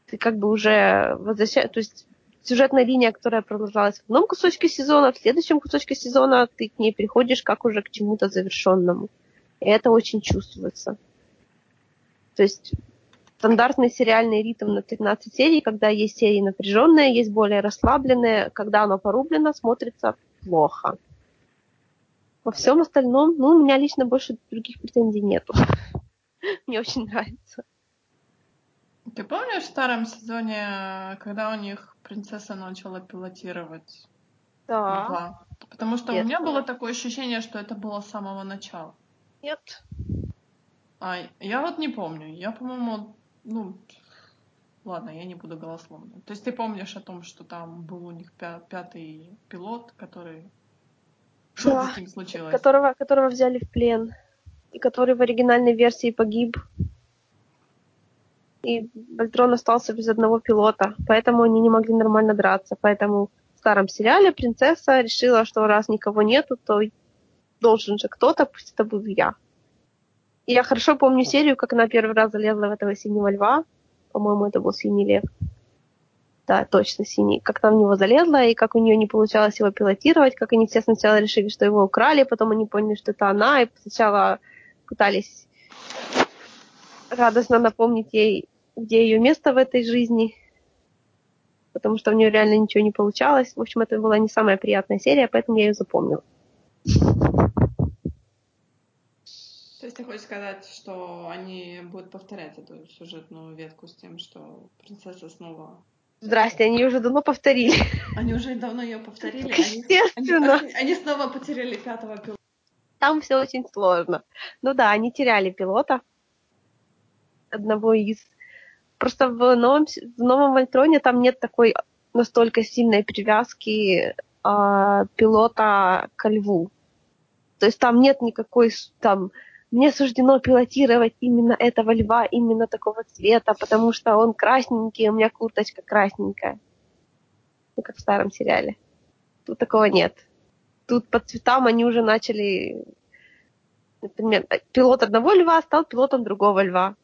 ты как бы уже возвращаешь... То есть сюжетная линия, которая продолжалась в одном кусочке сезона, в следующем кусочке сезона ты к ней приходишь как уже к чему-то завершенному. И это очень чувствуется. То есть стандартный сериальный ритм на 13 серий, когда есть серии напряженные, есть более расслабленные, когда оно порублено, смотрится плохо. Во всем остальном, ну, у меня лично больше других претензий нету. (laughs) Мне очень нравится. Ты помнишь в старом сезоне, когда у них принцесса начала пилотировать? Да. Два? Потому что у Нет. меня было такое ощущение, что это было с самого начала. Нет. А я вот не помню. Я, по-моему, ну, ладно, я не буду голословно. То есть ты помнишь о том, что там был у них пя- пятый пилот, который... Что Да. с ним случилось? Которого, которого взяли в плен. И который в оригинальной версии погиб. И Вольтрон остался без одного пилота. Поэтому они не могли нормально драться. Поэтому в старом сериале принцесса решила, что раз никого нету, то должен же кто-то, пусть это буду я. Я хорошо помню серию, как она первый раз залезла в этого синего льва. По-моему, это был синий лев. Да, точно синий. Как она в него залезла, и как у нее не получалось его пилотировать, как они все сначала решили, что его украли, потом они поняли, что это она, и сначала пытались радостно напомнить ей, где ее место в этой жизни, потому что у нее реально ничего не получалось. В общем, это была не самая приятная серия, поэтому я ее запомнила. То ты хочешь сказать, что они будут повторять эту сюжетную ветку с тем, что принцесса снова... Здрасте, они уже давно повторили. Они уже давно ее повторили. Естественно. Они, они, они снова потеряли пятого пилота. Там все очень сложно. Ну да, они теряли пилота. Одного из... Просто в новом, в новом Вольтроне там нет такой настолько сильной привязки э, пилота ко льву. То есть там нет никакой там мне суждено пилотировать именно этого льва, именно такого цвета, потому что он красненький, у меня курточка красненькая. Ну, как в старом сериале. Тут такого нет. Тут по цветам они уже начали... Например, пилот одного льва стал пилотом другого льва.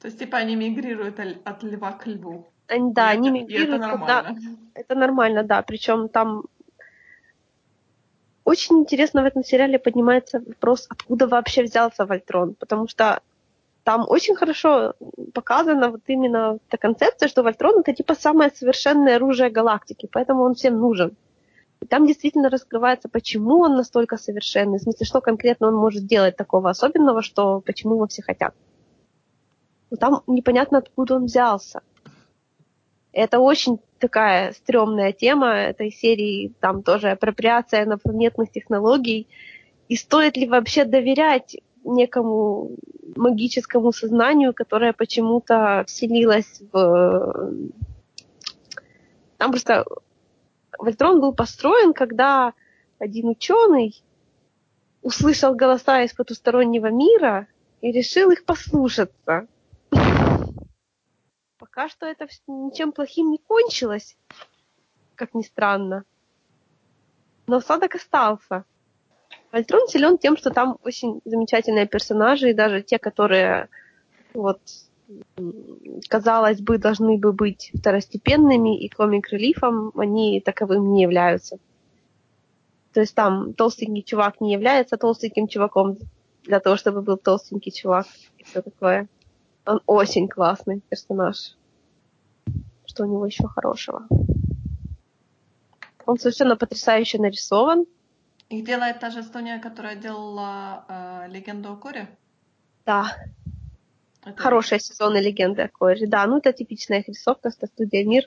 То есть, типа, они мигрируют от льва к льву. Они, да, и они это, мигрируют, это когда... нормально. Это нормально, да. Причем там очень интересно в этом сериале поднимается вопрос, откуда вообще взялся Вольтрон, потому что там очень хорошо показана вот именно эта концепция, что Вольтрон это типа самое совершенное оружие галактики, поэтому он всем нужен. И там действительно раскрывается, почему он настолько совершенный, в смысле, что конкретно он может делать такого особенного, что почему его все хотят. Но там непонятно, откуда он взялся. Это очень такая стрёмная тема этой серии, там тоже апроприация инопланетных технологий. И стоит ли вообще доверять некому магическому сознанию, которое почему-то вселилось в... Там просто Вольтрон был построен, когда один ученый услышал голоса из потустороннего мира и решил их послушаться пока что это ничем плохим не кончилось, как ни странно. Но осадок остался. Вольтрон силен тем, что там очень замечательные персонажи, и даже те, которые вот казалось бы, должны бы быть второстепенными и комик-релифом, они таковым не являются. То есть там толстенький чувак не является толстеньким чуваком для того, чтобы был толстенький чувак и все такое. Он очень классный персонаж. Что у него еще хорошего? Он совершенно потрясающе нарисован. Их делает та же студия, которая делала э, «Легенду о Коре»? Да. Это... Хорошие сезоны «Легенды о Коре». Да, ну это типичная их рисовка, это студия «Мир».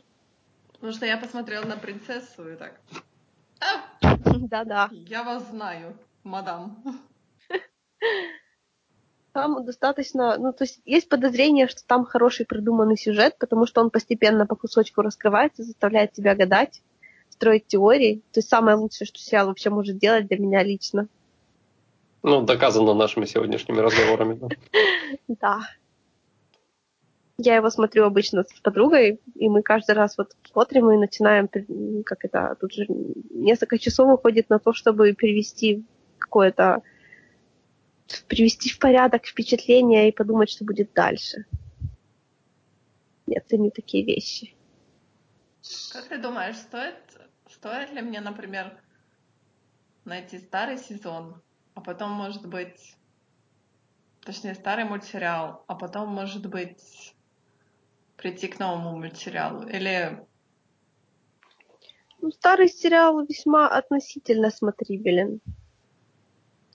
Потому что я посмотрела на принцессу и так... (laughs) Да-да. Я вас знаю, мадам (laughs) там достаточно, ну, то есть есть подозрение, что там хороший придуманный сюжет, потому что он постепенно по кусочку раскрывается, заставляет тебя гадать, строить теории. То есть самое лучшее, что сериал вообще может делать для меня лично. Ну, доказано нашими сегодняшними разговорами. Да. (laughs) Я его смотрю обычно с подругой, и мы каждый раз вот смотрим и начинаем, как это, тут же несколько часов уходит на то, чтобы перевести какое-то привести в порядок впечатления и подумать, что будет дальше. Я ценю такие вещи. Как ты думаешь, стоит, стоит ли мне, например, найти старый сезон, а потом, может быть, точнее, старый мультсериал, а потом, может быть, прийти к новому мультсериалу? Или... Ну, старый сериал весьма относительно смотрибелен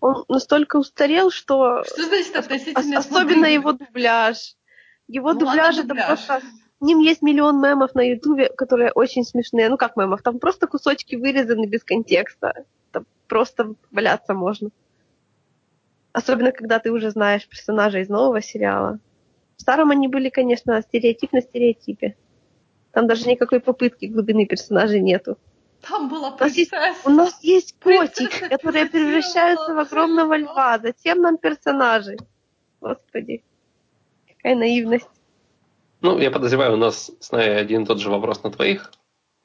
он настолько устарел, что... Что значит относительно Особенно его дубляж. Его ну, дубляж это дубляж. просто... Ним есть миллион мемов на Ютубе, которые очень смешные. Ну как мемов? Там просто кусочки вырезаны без контекста. Там просто валяться можно. Особенно, когда ты уже знаешь персонажа из нового сериала. В старом они были, конечно, стереотип на стереотипе. Там даже никакой попытки глубины персонажей нету. Там была принцесса. У нас есть, у нас есть котик, который превращается в огромного льва. Зачем нам персонажи? Господи. Какая наивность. Ну, я подозреваю, у нас с Най один и тот же вопрос на твоих.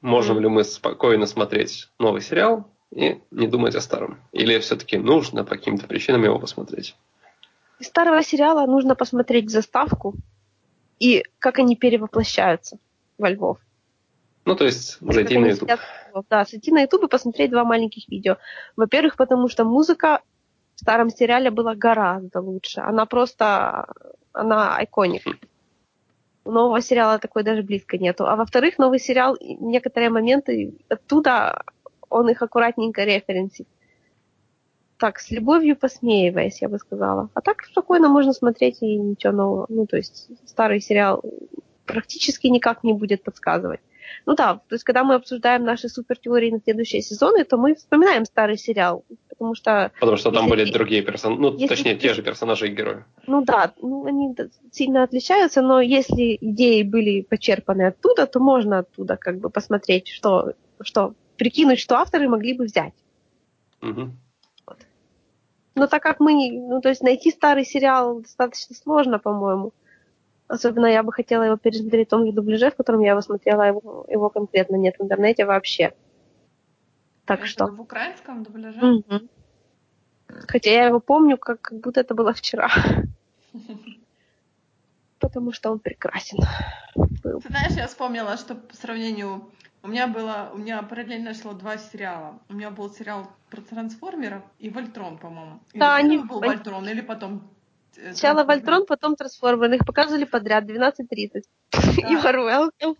Можем ли мы спокойно смотреть новый сериал и не думать о старом? Или все-таки нужно по каким-то причинам его посмотреть? Из старого сериала нужно посмотреть заставку и как они перевоплощаются во львов. Ну, то есть зайти на YouTube. Да, зайти на YouTube и посмотреть два маленьких видео. Во-первых, потому что музыка в старом сериале была гораздо лучше. Она просто, она айконик. У нового сериала такой даже близко нету. А во-вторых, новый сериал, некоторые моменты оттуда, он их аккуратненько референсит. так, с любовью посмеиваясь, я бы сказала. А так спокойно можно смотреть и ничего нового. Ну, то есть старый сериал практически никак не будет подсказывать. Ну да, то есть когда мы обсуждаем наши супертеории на следующие сезоны, то мы вспоминаем старый сериал, потому что... Потому что там были другие персонажи, ну, если- точнее, те же персонажи и герои. Ну да, ну, они сильно отличаются, но если идеи были почерпаны оттуда, то можно оттуда как бы посмотреть, что, что прикинуть, что авторы могли бы взять. Мгм. Но так как мы, ну то есть найти старый сериал достаточно сложно, по-моему. Особенно я бы хотела его пересмотреть в том же дубляже, в котором я его смотрела, его, его конкретно нет в интернете вообще. Так Это что. В украинском дубляже? Мгм. Хотя я его помню, как, как будто это было вчера. (laughs) Потому что он прекрасен. Был. Ты знаешь, я вспомнила, что по сравнению... У меня было... У меня параллельно шло два сериала. У меня был сериал про трансформеров и Вольтрон, по-моему. Или Да, они- был Вольтрон, или потом... э, Сначала Трансформеры. Вольтрон, потом Трансформер. Их показывали подряд, 12.30. Да. You are welcome.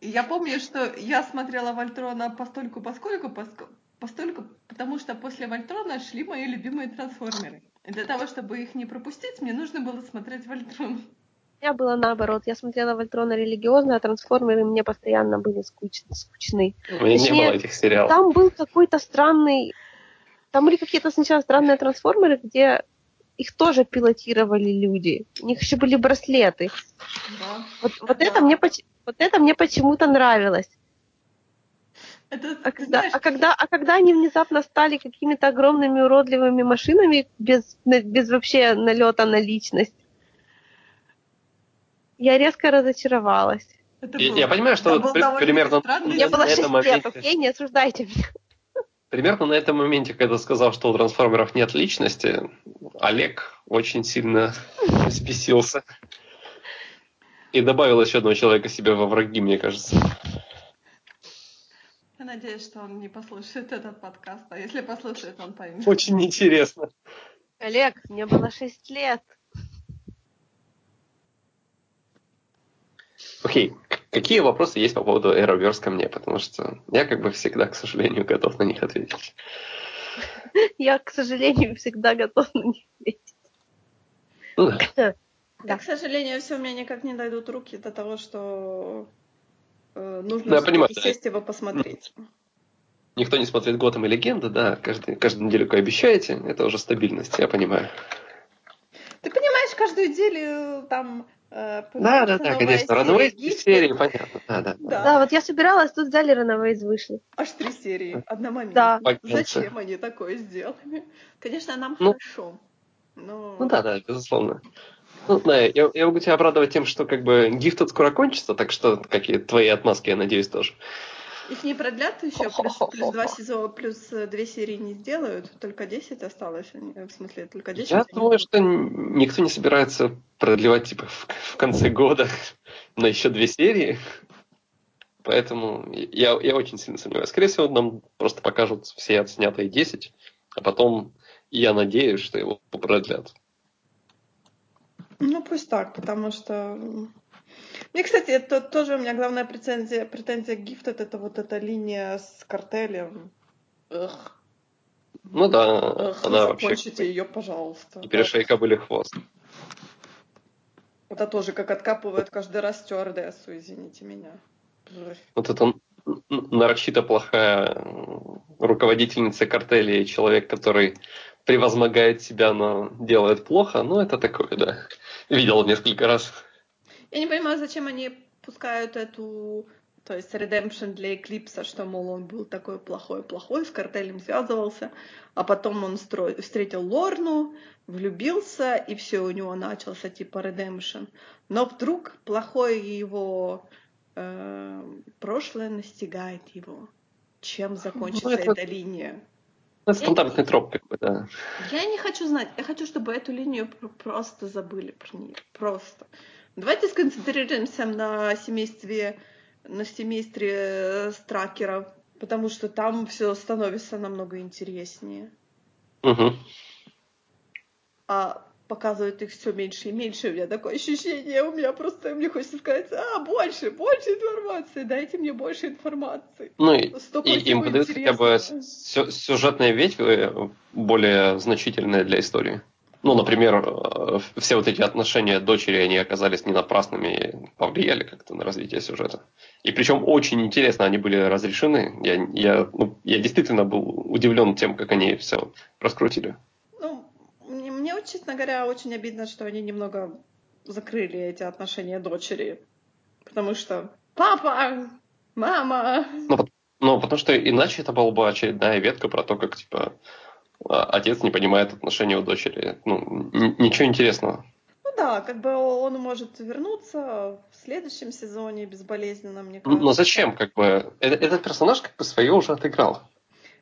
Я помню, что я смотрела Вольтрона постольку, поскольку, поско- постольку, потому что после Вольтрона шли мои любимые трансформеры. И для того, чтобы их не пропустить, мне нужно было смотреть Вольтрон. У меня было наоборот. Я смотрела Вольтрона религиозно, а Трансформеры мне постоянно были скуч- скучны. У меня не Точнее, было этих сериалов. Там был какой-то странный... Там были какие-то сначала странные трансформеры, где их тоже пилотировали люди. У них еще были браслеты. Да. Вот, вот, Да. это, мне, вот это мне почему-то нравилось. Это, А когда, знаешь, а, когда, а когда они внезапно стали какими-то огромными уродливыми машинами без, без вообще налета на личность, я резко разочаровалась. это Я, был- я понимаю, что это был при- примерно было на 6 этом лет, моменте, окей, не осуждайте меня. Примерно на этом моменте, когда сказал, что у трансформеров нет личности, Олег очень сильно (laughs) взбесился. И добавил еще одного человека себе во враги, мне кажется. Я надеюсь, что он не послушает этот подкаст, а если послушает, он поймет. Очень интересно. Олег, мне было 6 лет. Окей, к- какие вопросы есть по поводу Arrowverse ко мне? Потому что я как бы всегда, к сожалению, готов на них ответить. Я, к сожалению, всегда готов на них ответить. Ну да. Да. К сожалению, все у меня никак не дойдут руки до того, что э, нужно Ну, да. сесть его посмотреть. Никто не смотрит Готэм и Легенды, да, каждый, каждую неделю вы обещаете, это уже стабильность, я понимаю. Ты понимаешь, каждую неделю там э, Да, да, да, новая конечно. Рануэй Гифки. серии, понятно, да, да. Да. Да, вот я собиралась, тут взяли Runaways вышли. Аж три серии одномоментно. Да. Зачем они такое сделали? Конечно, нам Ну. хорошо. Но... Ну да, да, безусловно. Ну, да, я, я могу тебя обрадовать тем, что как бы гиф тут скоро кончится, так что какие твои отмазки, я надеюсь, тоже. Их не продлят еще, (laughs) плюс, плюс два сезона, плюс э, две серии не сделают, только 10 осталось, они- в смысле, только 10. Я думаю, что никто не собирается продлевать типа в, в конце года (laughs) на еще две серии. Поэтому я, я очень сильно сомневаюсь. Скорее всего, нам просто покажут все отснятые 10, а потом я надеюсь, что его продлят. Ну, пусть так, потому что... Мне, кстати, это тоже у меня главная претензия, претензия Gifted, это вот эта линия с картелем. Эх, Ну да, эх, она вообще закончите ее, пожалуйста. и перешей кобыли хвост. Это тоже как откапывают каждый раз стюардессу, извините меня. Вот это нарочито плохая руководительница картеля и человек, который превозмогает себя, но делает плохо, ну это такое, да. Видел несколько раз. Я не понимаю, зачем они пускают эту, то есть редемпшн для Эклипса, что, мол, он был такой плохой-плохой, с картелем связывался, а потом он стро- встретил Лорну, влюбился, и все, у него начался типа редемпшн. Но вдруг плохое его э, прошлое настигает его. Чем закончится Ну, это- эта линия? Это стандартный троп, как бы, да. Я не хочу знать. Я хочу, чтобы эту линию пр- просто забыли про нее. Просто. Давайте сконцентрируемся на семействе, на семействе э, стракеров, потому что там все становится намного интереснее. Мгм. А показывают их все меньше и меньше. У меня такое ощущение, у меня просто, мне хочется сказать, а, больше, больше информации, дайте мне больше информации. Ну, и, и им подают хотя бы сюжетные ветви более значительные для истории. Ну, например, э, все вот эти отношения дочери, они оказались не напрасными повлияли как-то на развитие сюжета. И причем очень интересно они были разрешены. Я, я, ну, я действительно был удивлен тем, как они все раскрутили. Ну, мне, мне, честно говоря, очень обидно, что они немного закрыли эти отношения дочери. Потому что папа, мама. Ну, ну потому что иначе это была бы очередная ветка про то, как, типа, отец не понимает отношения у дочери. Ну, ничего интересного. Ну да, как бы он может вернуться в следующем сезоне безболезненно, мне кажется. Но зачем, как бы, э, этот персонаж как бы свое уже отыграл.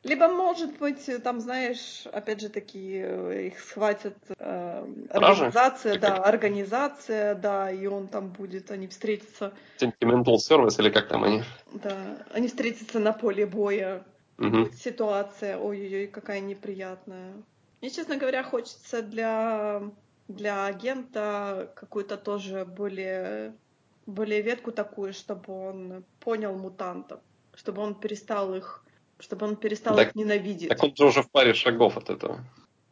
Либо, может быть, там, знаешь, опять же таки, э, их схватит э, организация, Ражи? да, организация, да, и он там будет, они встретятся. Sentimental Service или как там они? Да, они встретятся на поле боя угу. ситуация, ой-ой-ой, какая неприятная. Мне, честно говоря, хочется для, для агента какую-то тоже более, более ветку такую, чтобы он понял мутантов, чтобы он перестал их, чтобы он перестал так, их ненавидеть. Так он же уже в паре шагов от этого.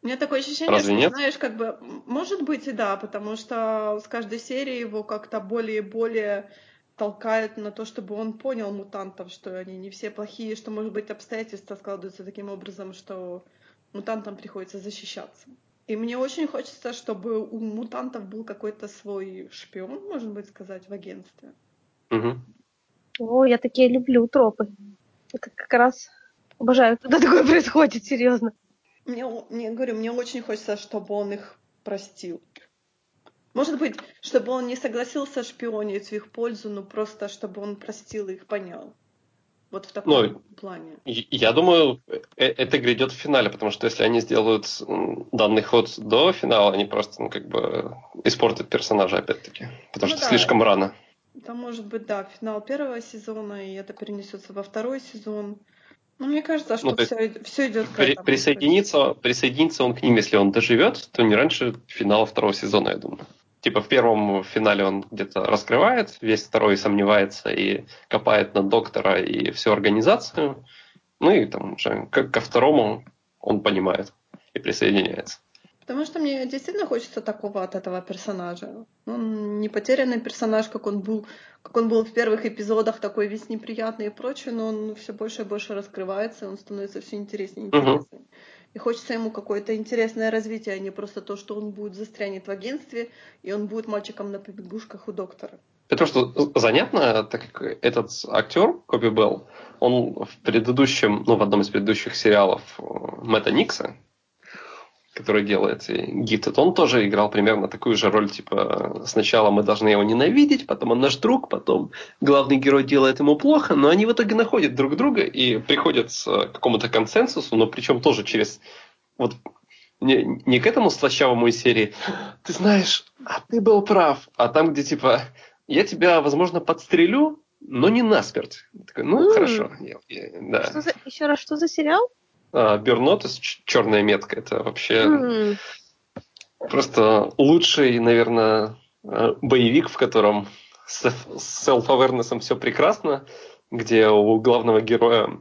У меня такое ощущение, Разве что, нет? знаешь, как бы, может быть и да, потому что с каждой серии его как-то более и более толкает на то, чтобы он понял мутантов, что они не все плохие, что, может быть, обстоятельства складываются таким образом, что мутантам приходится защищаться. И мне очень хочется, чтобы у мутантов был какой-то свой шпион, можно быть сказать, в агентстве. Угу. О, я такие люблю тропы. Это как раз обожаю, когда такое (laughs) происходит, серьезно. Мне, мне говорю, мне очень хочется, чтобы он их простил. Может быть, чтобы он не согласился шпионить в их пользу, но просто чтобы он простил их, понял. Вот в таком ну, плане. Я думаю, э, это грядет в финале, потому что если они сделают данный ход до финала, они просто ну, как бы испортят персонажа опять-таки. Потому ну, что да. слишком рано. Там может быть, да, финал первого сезона, и это перенесется во второй сезон. Но мне кажется, что ну, все, все идет к при, этому. Присоединиться, присоединиться он к ним, если он доживет, то не раньше финала второго сезона, я думаю типа в первом финале он где-то раскрывает, весь второй сомневается и копает на доктора и всю организацию. Ну и там уже как ко второму он понимает и присоединяется. Потому что мне действительно хочется такого от этого персонажа. Он не потерянный персонаж, как он был, как он был в первых эпизодах, такой весь неприятный и прочее, но он все больше и больше раскрывается, он становится все интереснее и интереснее. Угу. И хочется ему какое-то интересное развитие, а не просто то, что он будет застрянет в агентстве, и он будет мальчиком на побегушках у доктора. Это что занятно, так как этот актер, Коби Белл, он в предыдущем, ну, в одном из предыдущих сериалов э, Мэтта Никса, который делает Gifted, он тоже играл примерно такую же роль, типа, сначала мы должны его ненавидеть, потом он наш друг, потом главный герой делает ему плохо, но они в итоге находят друг друга и приходят к какому-то консенсусу, но причем тоже через вот не, не к этому слащавому из серии «Ты знаешь, а ты был прав», а там, где типа «Я тебя, возможно, подстрелю, но не насмерть». Такой, ну, mm. хорошо. Я, я, да. Что за, еще раз, что за сериал? Бернотис, черная метка, это вообще mm. просто лучший, наверное, э, боевик, в котором с self-awareness все прекрасно, где у главного героя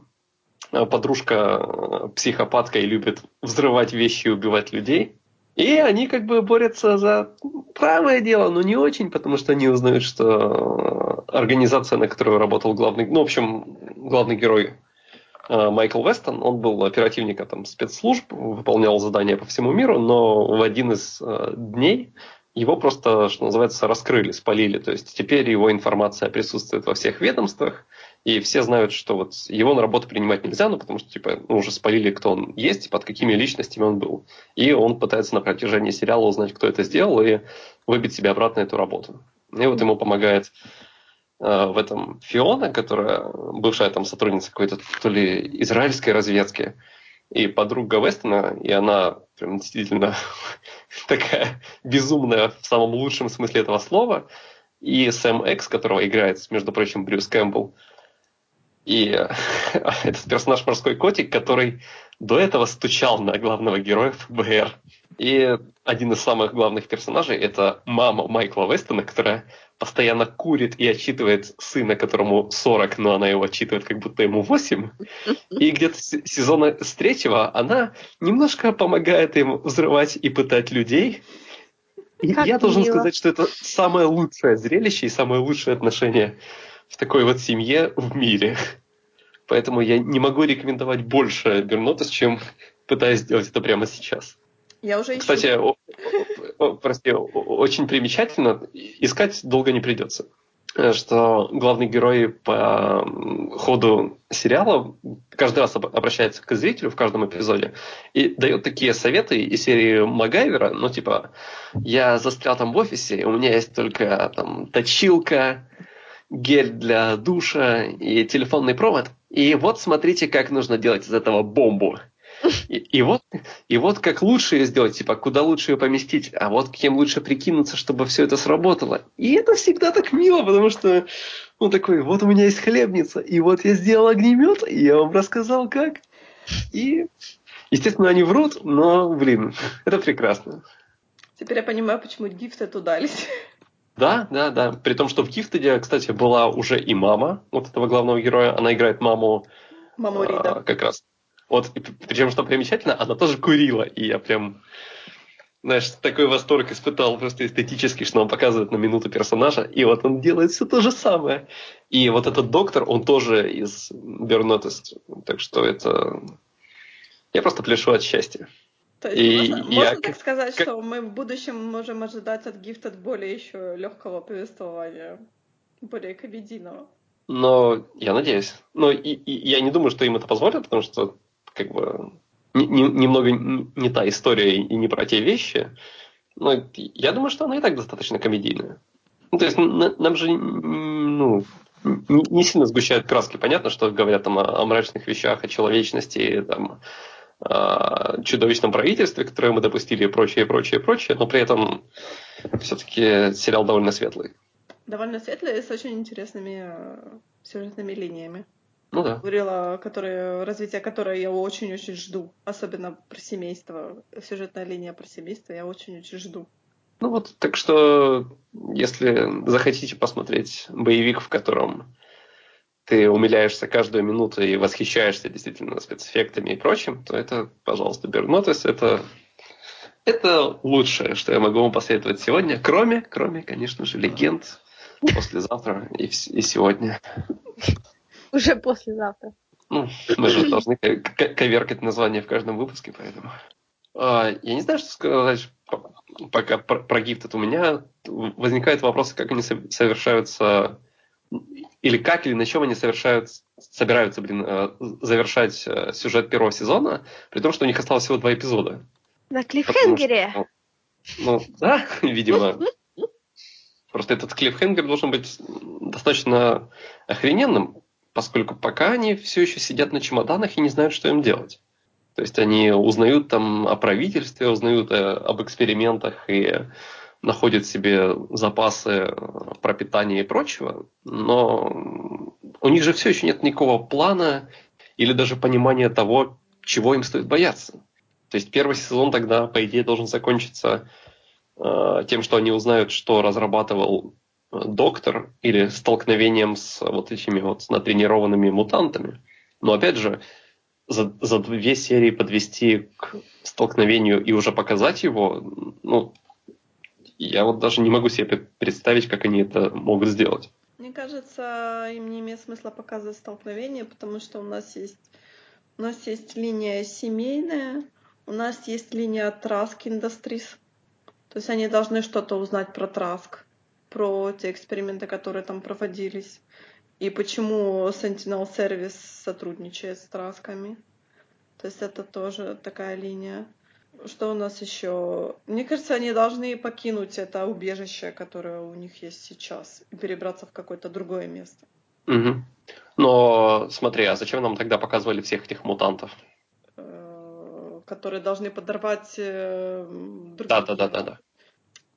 э, подружка э, психопатка и любит взрывать вещи и убивать людей. И они как бы борются за правое дело, но не очень, потому что они узнают, что организация, на которую работал главный, ну, в общем, главный герой Майкл Вестон, он был оперативником там, спецслужб, выполнял задания по всему миру, но в один из э, дней его просто, что называется, раскрыли, спалили. То есть теперь его информация присутствует во всех ведомствах, и все знают, что вот его на работу принимать нельзя, ну, потому что типа, ну, уже спалили, кто он есть, под какими личностями он был. И он пытается на протяжении сериала узнать, кто это сделал, и выбить себе обратно эту работу. И вот ему помогает Э, в этом Фиона, которая бывшая там сотрудница какой-то то ли израильской разведки, и подруга Вестона, и она прям действительно (laughs) такая безумная в самом лучшем смысле этого слова, и Сэм Экс, которого играет, между прочим, Брюс Кэмпбелл. И (laughs) этот персонаж морской котик, который до этого стучал на главного героя ФБР. И один из самых главных персонажей – это мама Майкла Вестона, которая постоянно курит и отчитывает сына, которому 40, но она его отчитывает, как будто ему 8. И где-то с сезона с третьего она немножко помогает им взрывать и пытать людей. И как я должен сказать, что это самое лучшее зрелище и самое лучшее отношение в такой вот семье в мире. Поэтому я не могу рекомендовать больше Бернотес, чем пытаюсь сделать это прямо сейчас. Я уже Кстати, о, о, прости, очень примечательно, искать долго не придется что главный герой по ходу сериала каждый раз обращается к зрителю в каждом эпизоде и дает такие советы из серии Магайвера, ну типа, я застрял там в офисе, у меня есть только там точилка, гель для душа и телефонный провод, и вот смотрите, как нужно делать из этого бомбу. И, и, вот, и вот как лучше ее сделать, типа, куда лучше ее поместить, а вот кем лучше прикинуться, чтобы все это сработало. И это всегда так мило, потому что он такой, вот у меня есть хлебница, и вот я сделал огнемет, и я вам рассказал как. И, естественно, они врут, но, блин, (laughs) это прекрасно. Теперь я понимаю, почему Гифтед удались. Да, да, да. При том, что в Гифтеде, кстати, была уже и мама вот этого главного героя. Она играет маму... Маму Рида. А, как раз. Вот, причем, что примечательно, она тоже курила, и я прям, знаешь, такой восторг испытал просто эстетически, что он показывает на минуту персонажа, и вот он делает все то же самое. И вот этот доктор, он тоже из Бернотест, так что это... Я просто пляшу от счастья. То есть и можно, я, можно так сказать, как... что мы в будущем можем ожидать от Gifted более еще легкого повествования, более комедийного. Но я надеюсь. Но и, и я не думаю, что им это позволят, потому что как бы не, не, немного не, та история и не про те вещи. Но я думаю, что она и так достаточно комедийная. Ну, то есть нам же ну, не, не сильно сгущают краски. Понятно, что говорят там о, о мрачных вещах, о человечности, там, о чудовищном правительстве, которое мы допустили, и прочее, и прочее, и прочее. Но при этом все-таки сериал довольно светлый. Довольно светлый и с очень интересными э, сюжетными линиями. Ну да. Говорила, которые, развитие которой я очень-очень жду. Особенно про семейство. Сюжетная линия про семейство я очень-очень жду. Ну вот, так что, если захотите посмотреть боевик, в котором ты умиляешься каждую минуту и восхищаешься действительно спецэффектами и прочим, то это, пожалуйста, Бернотес. Это, это лучшее, что я могу вам посоветовать сегодня, кроме, кроме, конечно же, легенд послезавтра и, и сегодня. Уже послезавтра. Ну, мы же должны коверкать название в каждом выпуске, поэтому. А, я не знаю, что сказать пока про, про гифт. У меня возникают вопросы, как они совершаются, или как, или на чем они совершают, собираются, блин, э, завершать э, сюжет первого сезона, при том, что у них осталось всего два эпизода. На клиффхенгере. Что, ну, ну, да, (laughs) видимо. (laughs) Просто этот клиффхенгер должен быть достаточно охрененным, поскольку пока они все еще сидят на чемоданах и не знают, что им делать. То есть они узнают там о правительстве, узнают о, э, об экспериментах и находят себе запасы пропитания и прочего, но у них же все еще нет никакого плана или даже понимания того, чего им стоит бояться. То есть первый сезон тогда, по идее, должен закончиться э, тем, что они узнают, что разрабатывал доктор или столкновением с вот этими вот натренированными мутантами. Но опять же, за, за две серии подвести к столкновению и уже показать его, ну, я вот даже не могу себе представить, как они это могут сделать. Мне кажется, им не имеет смысла показывать столкновение, потому что у нас есть у нас есть линия семейная, у нас есть линия Trask Industries. То есть они должны что-то узнать про Trask про те эксперименты, которые там проводились, и почему Sentinel Service сотрудничает с трасками. То есть это тоже такая линия. Что у нас еще? Мне кажется, они должны покинуть это убежище, которое у них есть сейчас, и перебраться в какое-то другое место. Угу. Но смотри, а зачем нам тогда показывали всех этих мутантов? Э, которые должны подорвать других. Да, да, да, да, да.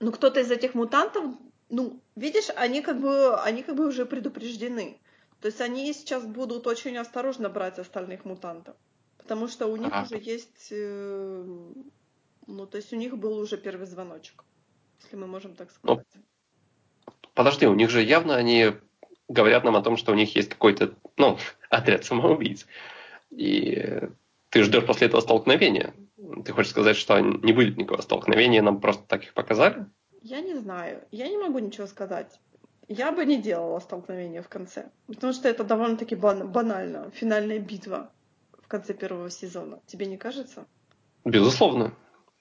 Ну, кто-то из этих мутантов ну, видишь, они как бы, они как бы уже предупреждены. То есть они сейчас будут очень осторожно брать остальных мутантов. Потому что у них Ага. уже есть... э, Ну, то есть у них был уже первый звоночек. Если мы можем так Ну, сказать. Подожди, у них же явно они говорят нам о том, что у них есть какой-то, ну, (laughs) отряд самоубийц. И ты ждешь после этого столкновения. Ты хочешь сказать, что не будет никакого столкновения, нам просто так их показали? Я не знаю. Я не могу ничего сказать. Я бы не делала столкновение в конце. Потому что это довольно-таки бан- банально. Финальная битва в конце первого сезона. Тебе не кажется? Безусловно.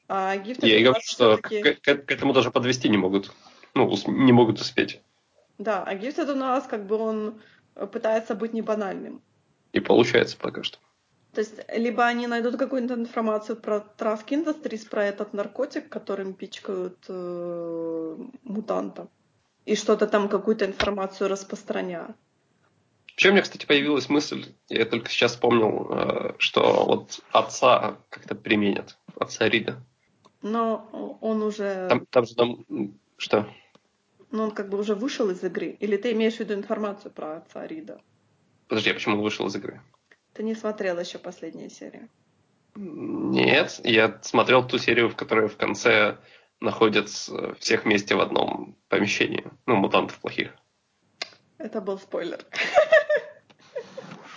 А Гифт Я говорю, что к, к- к этому даже подвести не могут. Ну, ус- не могут успеть. Да, а Гифтед у нас как бы он пытается быть не банальным. И получается пока что. То есть, либо они найдут какую-то информацию про Trask Industries, про этот наркотик, которым пичкают э, мутанта, и что-то там, какую-то информацию распространяют. Вообще, у меня, кстати, появилась мысль, я только сейчас вспомнил, э, что вот отца как-то применят, отца Рида. Но он уже, Там, там же там... Что? ну, он как бы уже вышел из игры. Или ты имеешь в виду информацию про отца Рида? Подожди, а почему он вышел из игры? Ты не смотрел еще последнюю серию. Нет, я смотрел ту серию, в которой в конце находят э, всех вместе в одном помещении. Ну, мутантов плохих. Это был спойлер.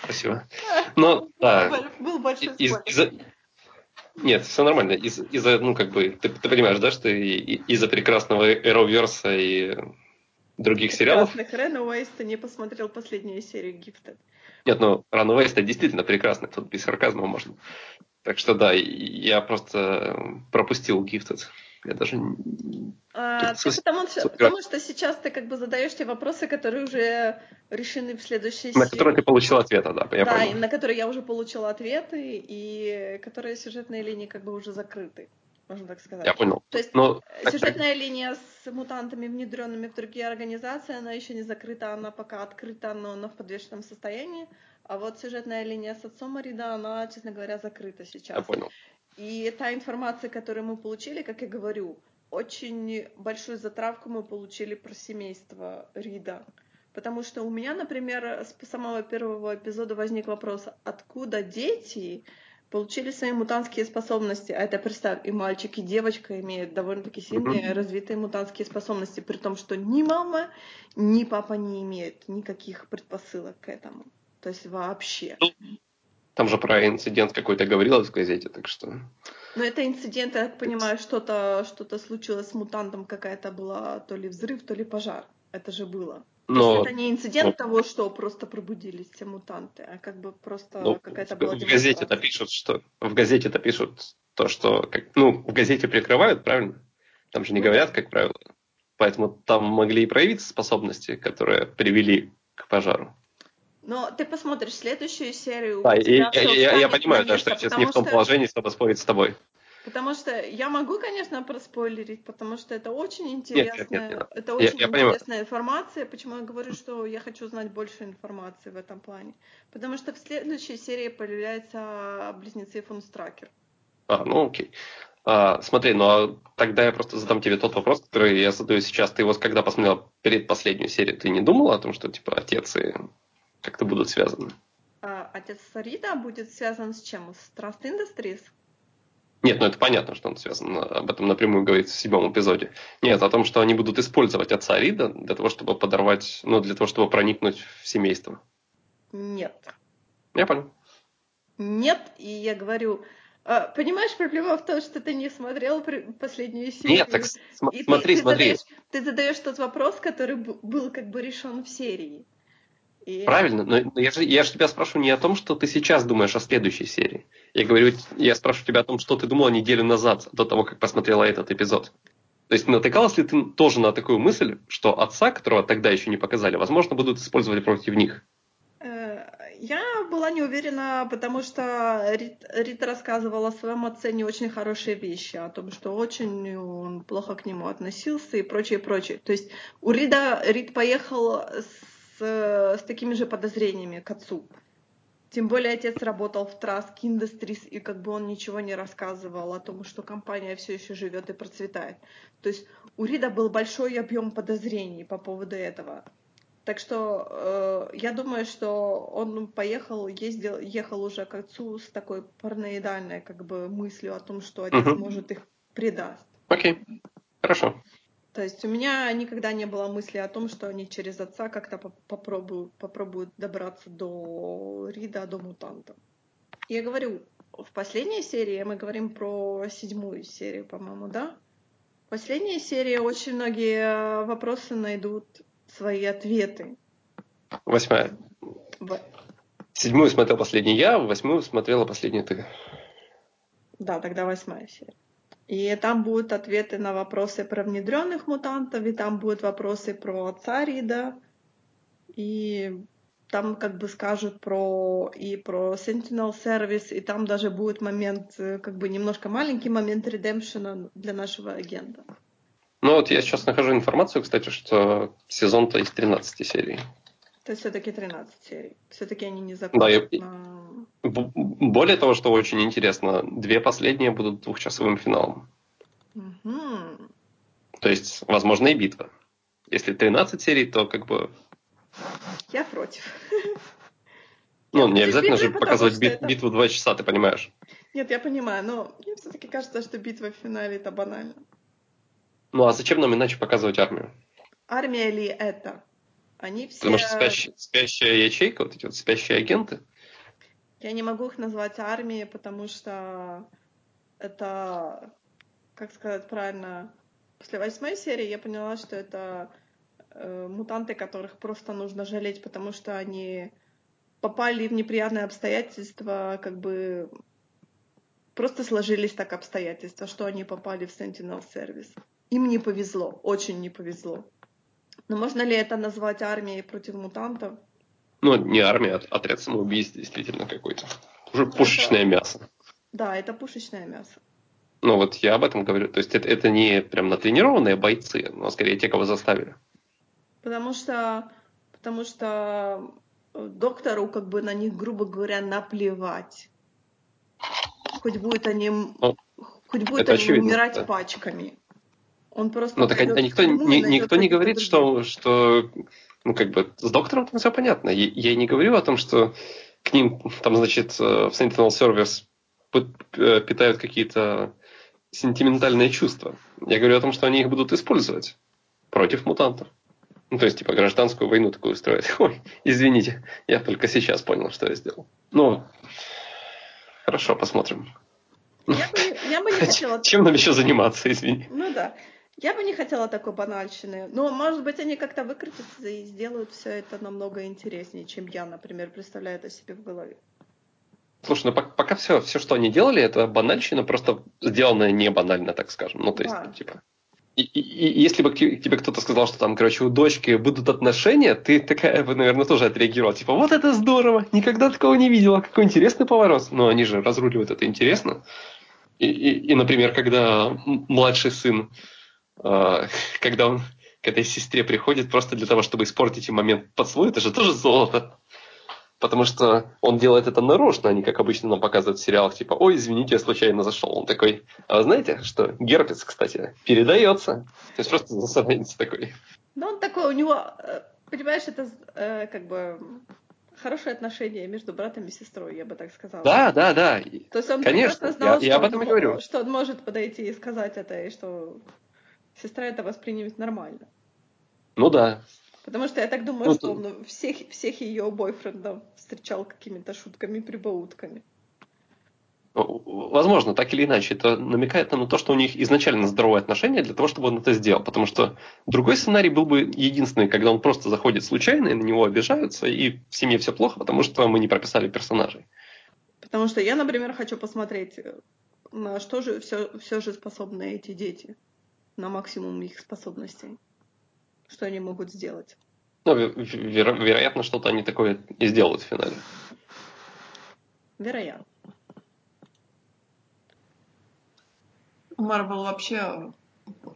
Спасибо. Но, да, Был большой из- спойлер. из-за... Нет, все нормально. Из- Из-за, ну, как бы, ты, ты понимаешь, да, что из-за прекрасного Arrowverse и других сериалов... Прекрасных Runaways ты не посмотрел последнюю серию Gifted. Нет, ну, Runaways это действительно прекрасный, тут без сарказма можно. Так что да, я просто пропустил Gifted. Я даже... А, ты потому, потому что сейчас ты как бы задаешь те вопросы, которые уже решены в следующей На серии. который ты получил ответа, да, я да, понял. и на которые я уже получила ответы, и которые сюжетные линии как бы уже закрыты, можно так сказать. Я понял. То есть Ну, э, сюжетная линия с мутантами, внедренными в другие организации, она еще не закрыта, она пока открыта, но она в подвешенном состоянии. А вот сюжетная линия с отцом Арида, она, честно говоря, закрыта сейчас. я понял. И та информация, которую мы получили, как я говорю, очень большую затравку мы получили про семейство Рида. Потому что у меня, например, с самого первого эпизода возник вопрос, откуда дети получили свои мутантские способности. А это, представь, и мальчик, и девочка имеют довольно-таки сильные развитые мутантские способности, при том, что ни мама, ни папа не имеют никаких предпосылок к этому. То есть вообще. Там же про инцидент какой-то говорилось в газете, так что... Но это инцидент, я так понимаю, что-то что случилось с мутантом, какая-то была то ли взрыв, то ли пожар. Это же было. То Но есть это не инцидент ну. того, что просто пробудились все мутанты, а как бы просто ну, какая-то была в газете-то демонстрация. пишут, что... В газете-то пишут то, что... как- ну, в газете прикрывают, правильно? Там же не Ну говорят, как правило. Поэтому там могли и проявиться способности, которые привели к пожару. Но ты посмотришь следующую серию. Да, и, я, я- я понимаю, да, что я сейчас не в том положении, чтобы спорить с тобой. Потому что я могу, конечно, проспойлерить, потому что это очень нет, интересная, нет, не надо. это Я- очень я понимаю. интересная информация. Почему я говорю, что я хочу знать больше информации в этом плане? Потому что в следующей серии появляются близнецы фон Стракер. А, ну окей. А, смотри, ну а тогда я просто задам тебе тот вопрос, который я задаю сейчас. Ты вот когда посмотрел перед последнюю серию, ты не думал о том, что типа отец и как-то будут связаны? А отец Сарида будет связан с чем? С Trust Industries? Нет, ну это понятно, что он связан. Об этом напрямую говорится в седьмом эпизоде. Нет, о том, что они будут использовать отца Рида для того, чтобы подорвать, ну, для того, чтобы проникнуть в семейство. Нет. Я понял. Нет, и я говорю, а, понимаешь, проблема в том, что ты не смотрел последнюю серию. Нет, так см- И ты- смотри, ты, смотри. Задаешь, ты задаешь тот вопрос, который был как бы решен в серии. И- Правильно, но но я же, я же тебя спрашиваю не о том, что ты сейчас думаешь о следующей серии. Я говорю, я спрашиваю тебя о том, что ты думала неделю назад, до того, как посмотрела этот эпизод. То есть натыкалась ли ты тоже на такую мысль, что отца, которого тогда еще не показали, возможно, будут использовать против них? Э, Я была не уверена, потому что Рит, Рита рассказывала о своем отце не очень хорошие вещи, о том, что очень он плохо к нему относился и прочее, прочее. То есть у Рида Рид поехал с, с такими же подозрениями к отцу. Тем более отец работал в Trask Industries, и как бы он ничего не рассказывал о том, что компания все еще живет и процветает. То есть у Рида был большой объем подозрений по поводу этого. Так что э, я думаю, что он поехал, ездил, ехал уже к отцу с такой параноидальной как бы мыслью о том, что отец Мгм. может их предаст. Окей, хорошо. То есть у меня никогда не было мысли о том, что они через отца как-то поп- попробуют, попробуют добраться до Рида, до мутанта. Я говорю, в последней серии, мы говорим про седьмую серию, по-моему, да? В последней серии очень многие вопросы найдут свои ответы. Восьмая. В- Седьмую смотрел последний я, восьмую смотрела последний ты. Да, тогда восьмая серия. И там будут ответы на вопросы про внедренных мутантов, и там будут вопросы про отца Рида, и там как бы скажут про и про Sentinel Service, и там даже будет момент, э, как бы немножко маленький момент редемпшена для нашего агента. Ну вот я сейчас нахожу информацию, кстати, что сезон-то из 13 серий. То есть все-таки 13 серий. Все-таки они не Да, закончат и- на- Более того, что очень интересно, две последние будут двухчасовым финалом. Мгм. То есть, возможно, и битва. Если 13 серий, то как бы... Я против. Ну, не обязательно же показывать бит- это- битву два часа, ты понимаешь? Нет, я понимаю, но мне все-таки кажется, что битва в финале это банально. Ну, а зачем нам иначе показывать армию? Армия ли это? Они все... Потому что спящая, спящая ячейка, вот эти вот спящие агенты, Я не могу их назвать армией, потому что это, как сказать правильно, после восьмой серии я поняла, что это э, мутанты, которых просто нужно жалеть, потому что они попали в неприятные обстоятельства, как бы просто сложились так обстоятельства, что они попали в Sentinel Service. Им не повезло, очень не повезло. Но можно ли это назвать армией против мутантов? ну, не армия, а отряд самоубийц действительно какой-то. Уже пушечное мясо. Да, это пушечное мясо. Ну, вот я об этом говорю. То есть, это, это не прям натренированные бойцы, но скорее те, кого заставили. Потому что, потому что э, доктору как бы на них, грубо говоря, наплевать. Хоть будет они, Ну, хоть будет это они очевидно, умирать да. пачками. Он просто Ну, так а- никто, ни- никто не говорит, что, что, ну, как бы, с доктором там все понятно. Я, я не говорю о том, что к ним, там, значит, э, в Sentinel Service э, питают какие-то сентиментальные чувства. Я говорю о том, что они их будут использовать против мутантов. Ну, то есть, типа, гражданскую войну такую устроить. (laughs) Ой, извините, я только сейчас понял, что я сделал. Ну, хорошо, посмотрим. Я бы, я бы не (laughs) хотела... Чем нам еще заниматься, извини. Ну да. Я бы не хотела такой банальщины. Но, может быть, они как-то выкрутятся и сделают все это намного интереснее, чем я, например, представляю это себе в голове. Слушай, ну пок- пока все, все, что они делали, это банальщина, просто сделанная не банально, так скажем. Ну, то есть, Да. типа. И, и- и если бы к- тебе кто-то сказал, что там, короче, у дочки будут отношения, ты такая бы, наверное, тоже отреагировала. Типа, вот это здорово, никогда такого не видела, какой интересный поворот. Но они же разруливают это интересно. И, и- и, например, когда младший сын, когда он к этой сестре приходит просто для того, чтобы испортить им момент поцелуя, это же тоже золото. Потому что он делает это нарочно, а не как обычно нам показывают в сериалах, типа, ой, извините, я случайно зашел. Он такой, а вы знаете, что герпес, кстати, передается. То есть просто засранец такой. Но он такой, у него, э, понимаешь, это э, как бы хорошие отношения между братом и сестрой, я бы так сказала. Да, да, да. То есть он Конечно, знал, я- я об этом он, и говорю. что он может подойти и сказать это, и что сестра это воспримет нормально. Ну да. Потому что я так думаю, Ну, что то- он всех, всех ее бойфрендов встречал какими-то шутками, прибаутками. Ну, Возможно, так или иначе, это намекает на то, что у них изначально здоровые отношения для того, чтобы он это сделал. Потому что другой сценарий был бы единственный, когда он просто заходит случайно, и на него обижаются, и в семье все плохо, потому что мы не прописали персонажей. Потому что я, например, хочу посмотреть, э, на что же все, все же способны эти дети, на максимум их способностей. Что они могут сделать. Ну, ве- веро- вероятно, что-то они такое и сделают в финале. Вероятно. У Марвел вообще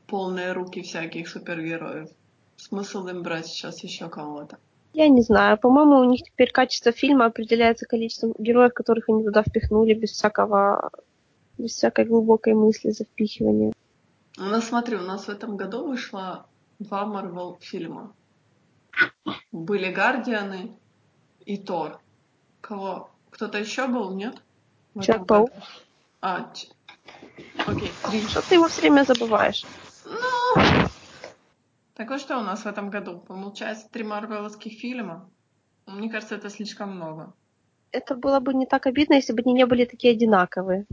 полные руки всяких супергероев. Смысл им брать сейчас еще кого-то? Я не знаю. По-моему, у них теперь качество фильма определяется количеством героев, которых они туда впихнули без всякого без всякой глубокой мысли за впихивание. У нас, смотри, у нас в этом году вышло два Марвел фильма. Были Гардианы и Тор. Кого? Кто-то еще был, нет? Человек-паук. году? А, ч- окей, три. Что ты его все время забываешь? Ну, так вот что у нас в этом году? Получается, три марвеловских фильма. Мне кажется, это слишком много. Это было бы не так обидно, если бы они не были такие одинаковые.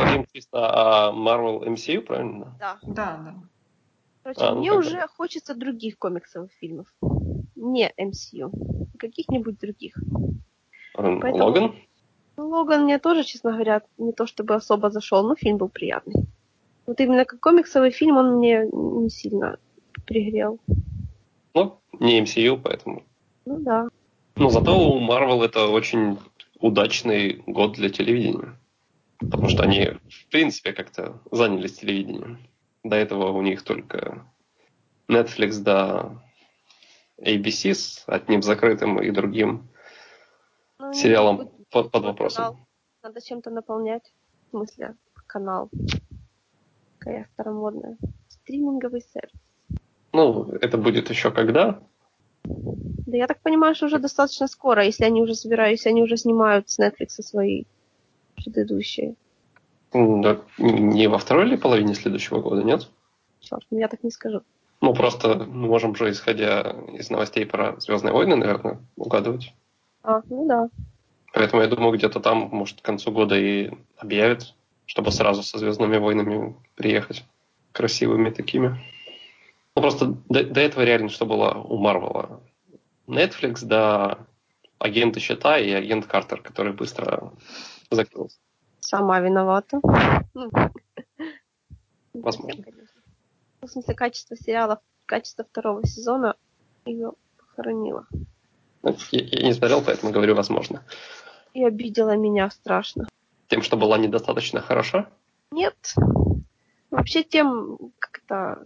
Говорим чисто о Marvel MCU, правильно? Да. Да, да. Короче, А, ну мне как уже хочется других комиксовых фильмов. Не MCU. Каких-нибудь других. Поэтому- Логан? Ну, Логан мне тоже, честно говоря, не то чтобы особо зашел, но фильм был приятный. Вот именно как комиксовый фильм он мне не сильно пригрел. Ну, не MCU, поэтому. Ну да. Но зато у Marvel это очень удачный год для телевидения. Потому что они, в принципе, как-то занялись телевидением. До этого у них только Netflix да ABC с одним закрытым и другим Ну, сериалом под, под вопросом. канал. Надо чем-то наполнять. В смысле, канал. Какая старомодная. Стриминговый сервис. Ну, это будет еще когда? Да я так понимаю, что уже достаточно скоро, если они уже собираются, если они уже снимают с Netflix свои предыдущие. Да, Не во второй или половине следующего года, нет? Черт, ну я так не скажу. Ну, просто мы можем же, исходя из новостей про Звездные войны, наверное, угадывать. А, ну да. Поэтому я думаю, где-то там, может, к концу года и объявят, чтобы сразу со Звездными войнами приехать. Красивыми такими. Ну, просто до, до этого реально что было у Марвела? Netflix, да, агенты щита и агент Картер, который быстро закрылся. Сама виновата. Ну, (laughs) Возможно. В смысле, качество сериала, качество второго сезона ее похоронило. Ну, Я, я не смотрел, поэтому говорю возможно. И обидела меня страшно. Тем, что была недостаточно хороша. Нет. Вообще тем, как это,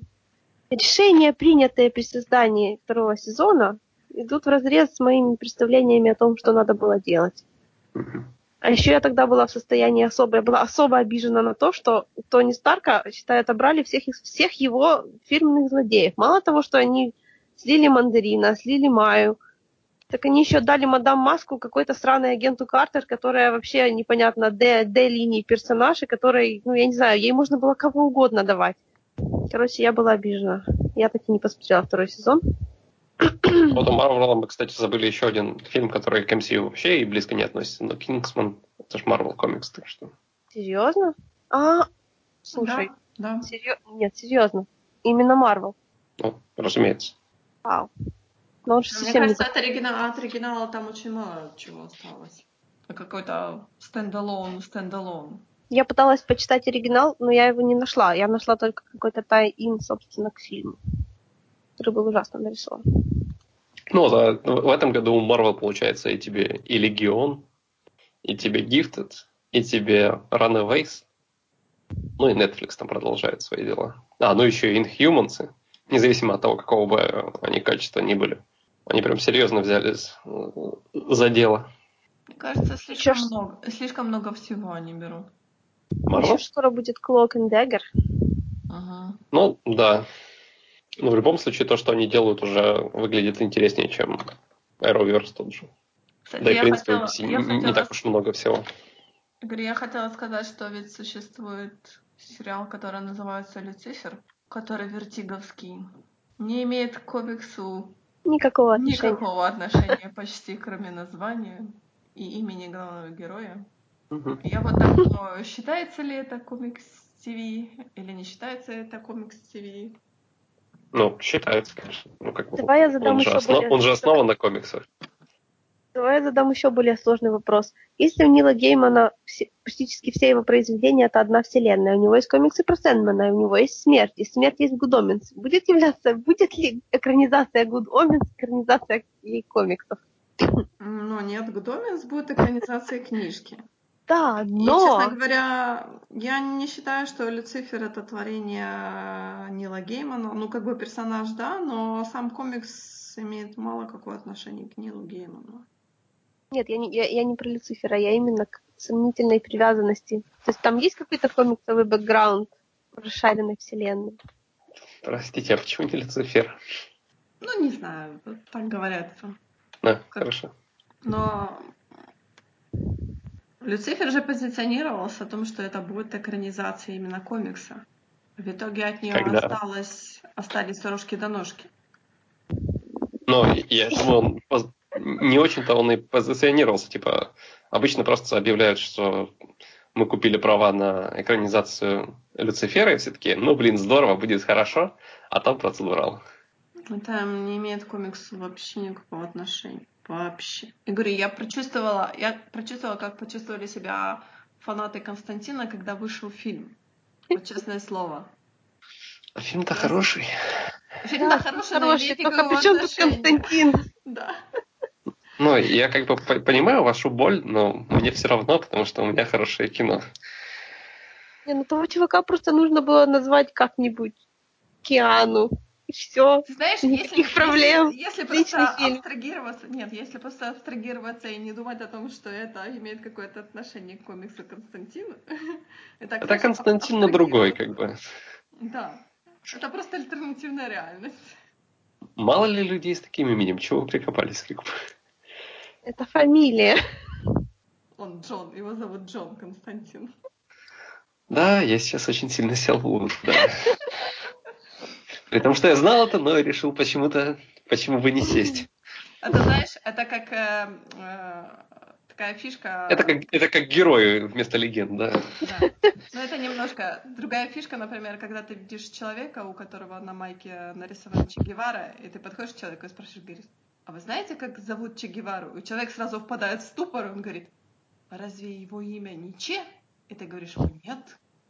решения, принятые при создании второго сезона, идут в разрез с моими представлениями о том, что надо было делать. А еще я тогда была в состоянии особо, я была особо обижена на то, что Тони Старка, считай, отобрали всех, всех его фирменных злодеев. Мало того, что они слили Мандарина, слили Маю, так они еще дали мадам Маску какой-то сраный агенту Картер, которая вообще непонятно, Д, Д линии персонаж, и которой, ну, я не знаю, ей можно было кого угодно давать. Короче, я была обижена. Я так и не посмотрела второй сезон. Вот у Марвела мы, кстати, забыли еще один фильм, который к MCU вообще и близко не относится. Но Кингсман, это же Marvel комикс, так что... Серьезно? А, слушай, Да, да. серьё- нет, серьезно. Именно Марвел. Ну, разумеется. Вау. Но он же А Мне совсем не кажется, от оригинала, от оригинала там очень мало чего осталось. Какой-то standalone, standalone. Я пыталась почитать оригинал, но я его не нашла. Я нашла только какой-то тай-ин, собственно, к фильму, который был ужасно нарисован. Ну, да, в этом году у Marvel получается и тебе и Легион, и тебе Gifted, и тебе Runaways. Ну и Netflix там продолжает свои дела. А, ну еще и Inhumans, независимо от того, какого бы они качества ни были. Они прям серьезно взялись э, за дело. Мне кажется, слишком Чё много, слишком много всего они берут. Marvel? Еще скоро будет Cloak and Dagger. Ага. Ну, да. Но в любом случае, то, что они делают, уже выглядит интереснее, чем Arrowverse тот же. Кстати, Да и, в принципе, хотела, я не, не так уж много всего. Говорю, я хотела сказать, что ведь существует сериал, который называется «Люцифер», который вертиговский. Не имеет к комиксу Никакого отношения. никакого отношения почти, кроме названия и имени главного героя. Мгм. Я вот так думаю, считается ли это комикс ТВ или не считается это комикс ТВ? Ну, считается, конечно. Ну, как бы, Давай я задам он, же еще основ- более- он же основан на комиксах. Давай я задам еще более сложный вопрос. Если у Нила Геймана все- практически все его произведения это одна вселенная, у него есть комиксы про Сэндмана, и у него есть смерть, и смерть есть Good Omens. Будет являться, будет ли экранизация Good Omens экранизация и комиксов? Ну, нет, Гудоменс будет экранизацией книжки. Да, И, но... честно говоря, я не считаю, что Люцифер это творение Нила Геймана. Ну, как бы персонаж, да, но сам комикс имеет мало какого отношения к Нилу Гейману. Нет, я не, я, я не про Люцифера, я именно к сомнительной привязанности. То есть там есть какой-то комиксовый бэкграунд расшаренной вселенной? Простите, а почему не Люцифер? Ну, не знаю, так говорят. Да, как... хорошо. Но Люцифер же позиционировался о том, что это будет экранизация именно комикса. В итоге от нее Когда? осталось, остались дорожки до ножки. Но я думаю, он не очень-то он и позиционировался. Типа, обычно просто объявляют, что мы купили права на экранизацию Люцифера, и все таки ну, блин, здорово, будет хорошо, а там процедурал. Там не имеет комиксу вообще никакого отношения. Вообще. И говорю, я прочувствовала, я прочувствовала, как почувствовали себя фанаты Константина, когда вышел фильм. Вот честное слово. А фильм-то хороший. Фильм-то хороший, хороший, только при чем тут Константин? Да. Ну, я как бы понимаю вашу боль, но мне все равно, потому что у меня хорошее кино. Не, ну того чувака просто нужно было назвать как-нибудь Киану. Все. Ты знаешь, Никаких если, проблем. Если, если просто фильм. абстрагироваться, нет, если просто абстрагироваться и не думать о том, что это имеет какое-то отношение к комиксу Константина. (laughs) это, это Константин на другой, как бы. Да. Это просто альтернативная реальность. Мало ли людей с таким именем, чего вы прикопались, как бы. Это фамилия. Он Джон, его зовут Джон Константин. Да, я сейчас очень сильно сел в угол, да. При том, что я знал это, но решил почему-то, почему бы не сесть. Это, знаешь, это как э, э, такая фишка... Это как, это как герои вместо легенд, да. да. Но это немножко другая фишка, например, когда ты видишь человека, у которого на майке нарисован Че Гевара, и ты подходишь к человеку и спрашиваешь, говоришь, а вы знаете, как зовут Че Гевару? И человек сразу впадает в ступор, он говорит, а разве его имя не Че? И ты говоришь, нет,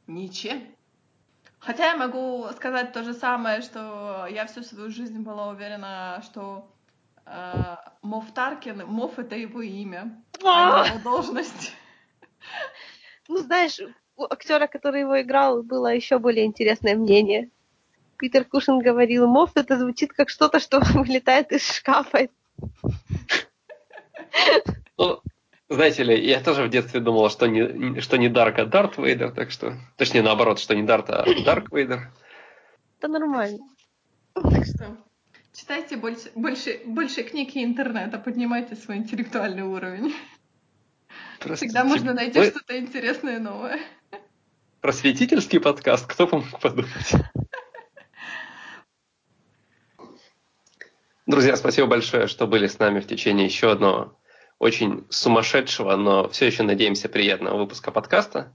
не Че. Хотя я могу сказать то же самое, что я всю свою жизнь была уверена, что э, Мов Таркин, Мов это его имя, а не его должность. Ну, знаешь, у актера, который его играл, было еще более интересное мнение. Питер Кушин говорил, Мов это звучит как что-то, что (laughs) вылетает из шкафа. Знаете ли, я тоже в детстве думал, что не, что не Дарк, а Дарт Вейдер, так что... Точнее, наоборот, что не Дарт, а Дарк Вейдер. Это нормально. Так что читайте больше, больше, больше книг и интернета, поднимайте свой интеллектуальный уровень. Простите. Всегда можно найти Вы... что-то интересное новое. Просветительский подкаст, кто бы мог подумать. Друзья, спасибо большое, что были с нами в течение еще одного очень сумасшедшего, но все еще, надеемся, приятного выпуска подкаста.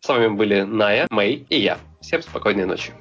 С вами были Ная, Мэй и я. Всем спокойной ночи.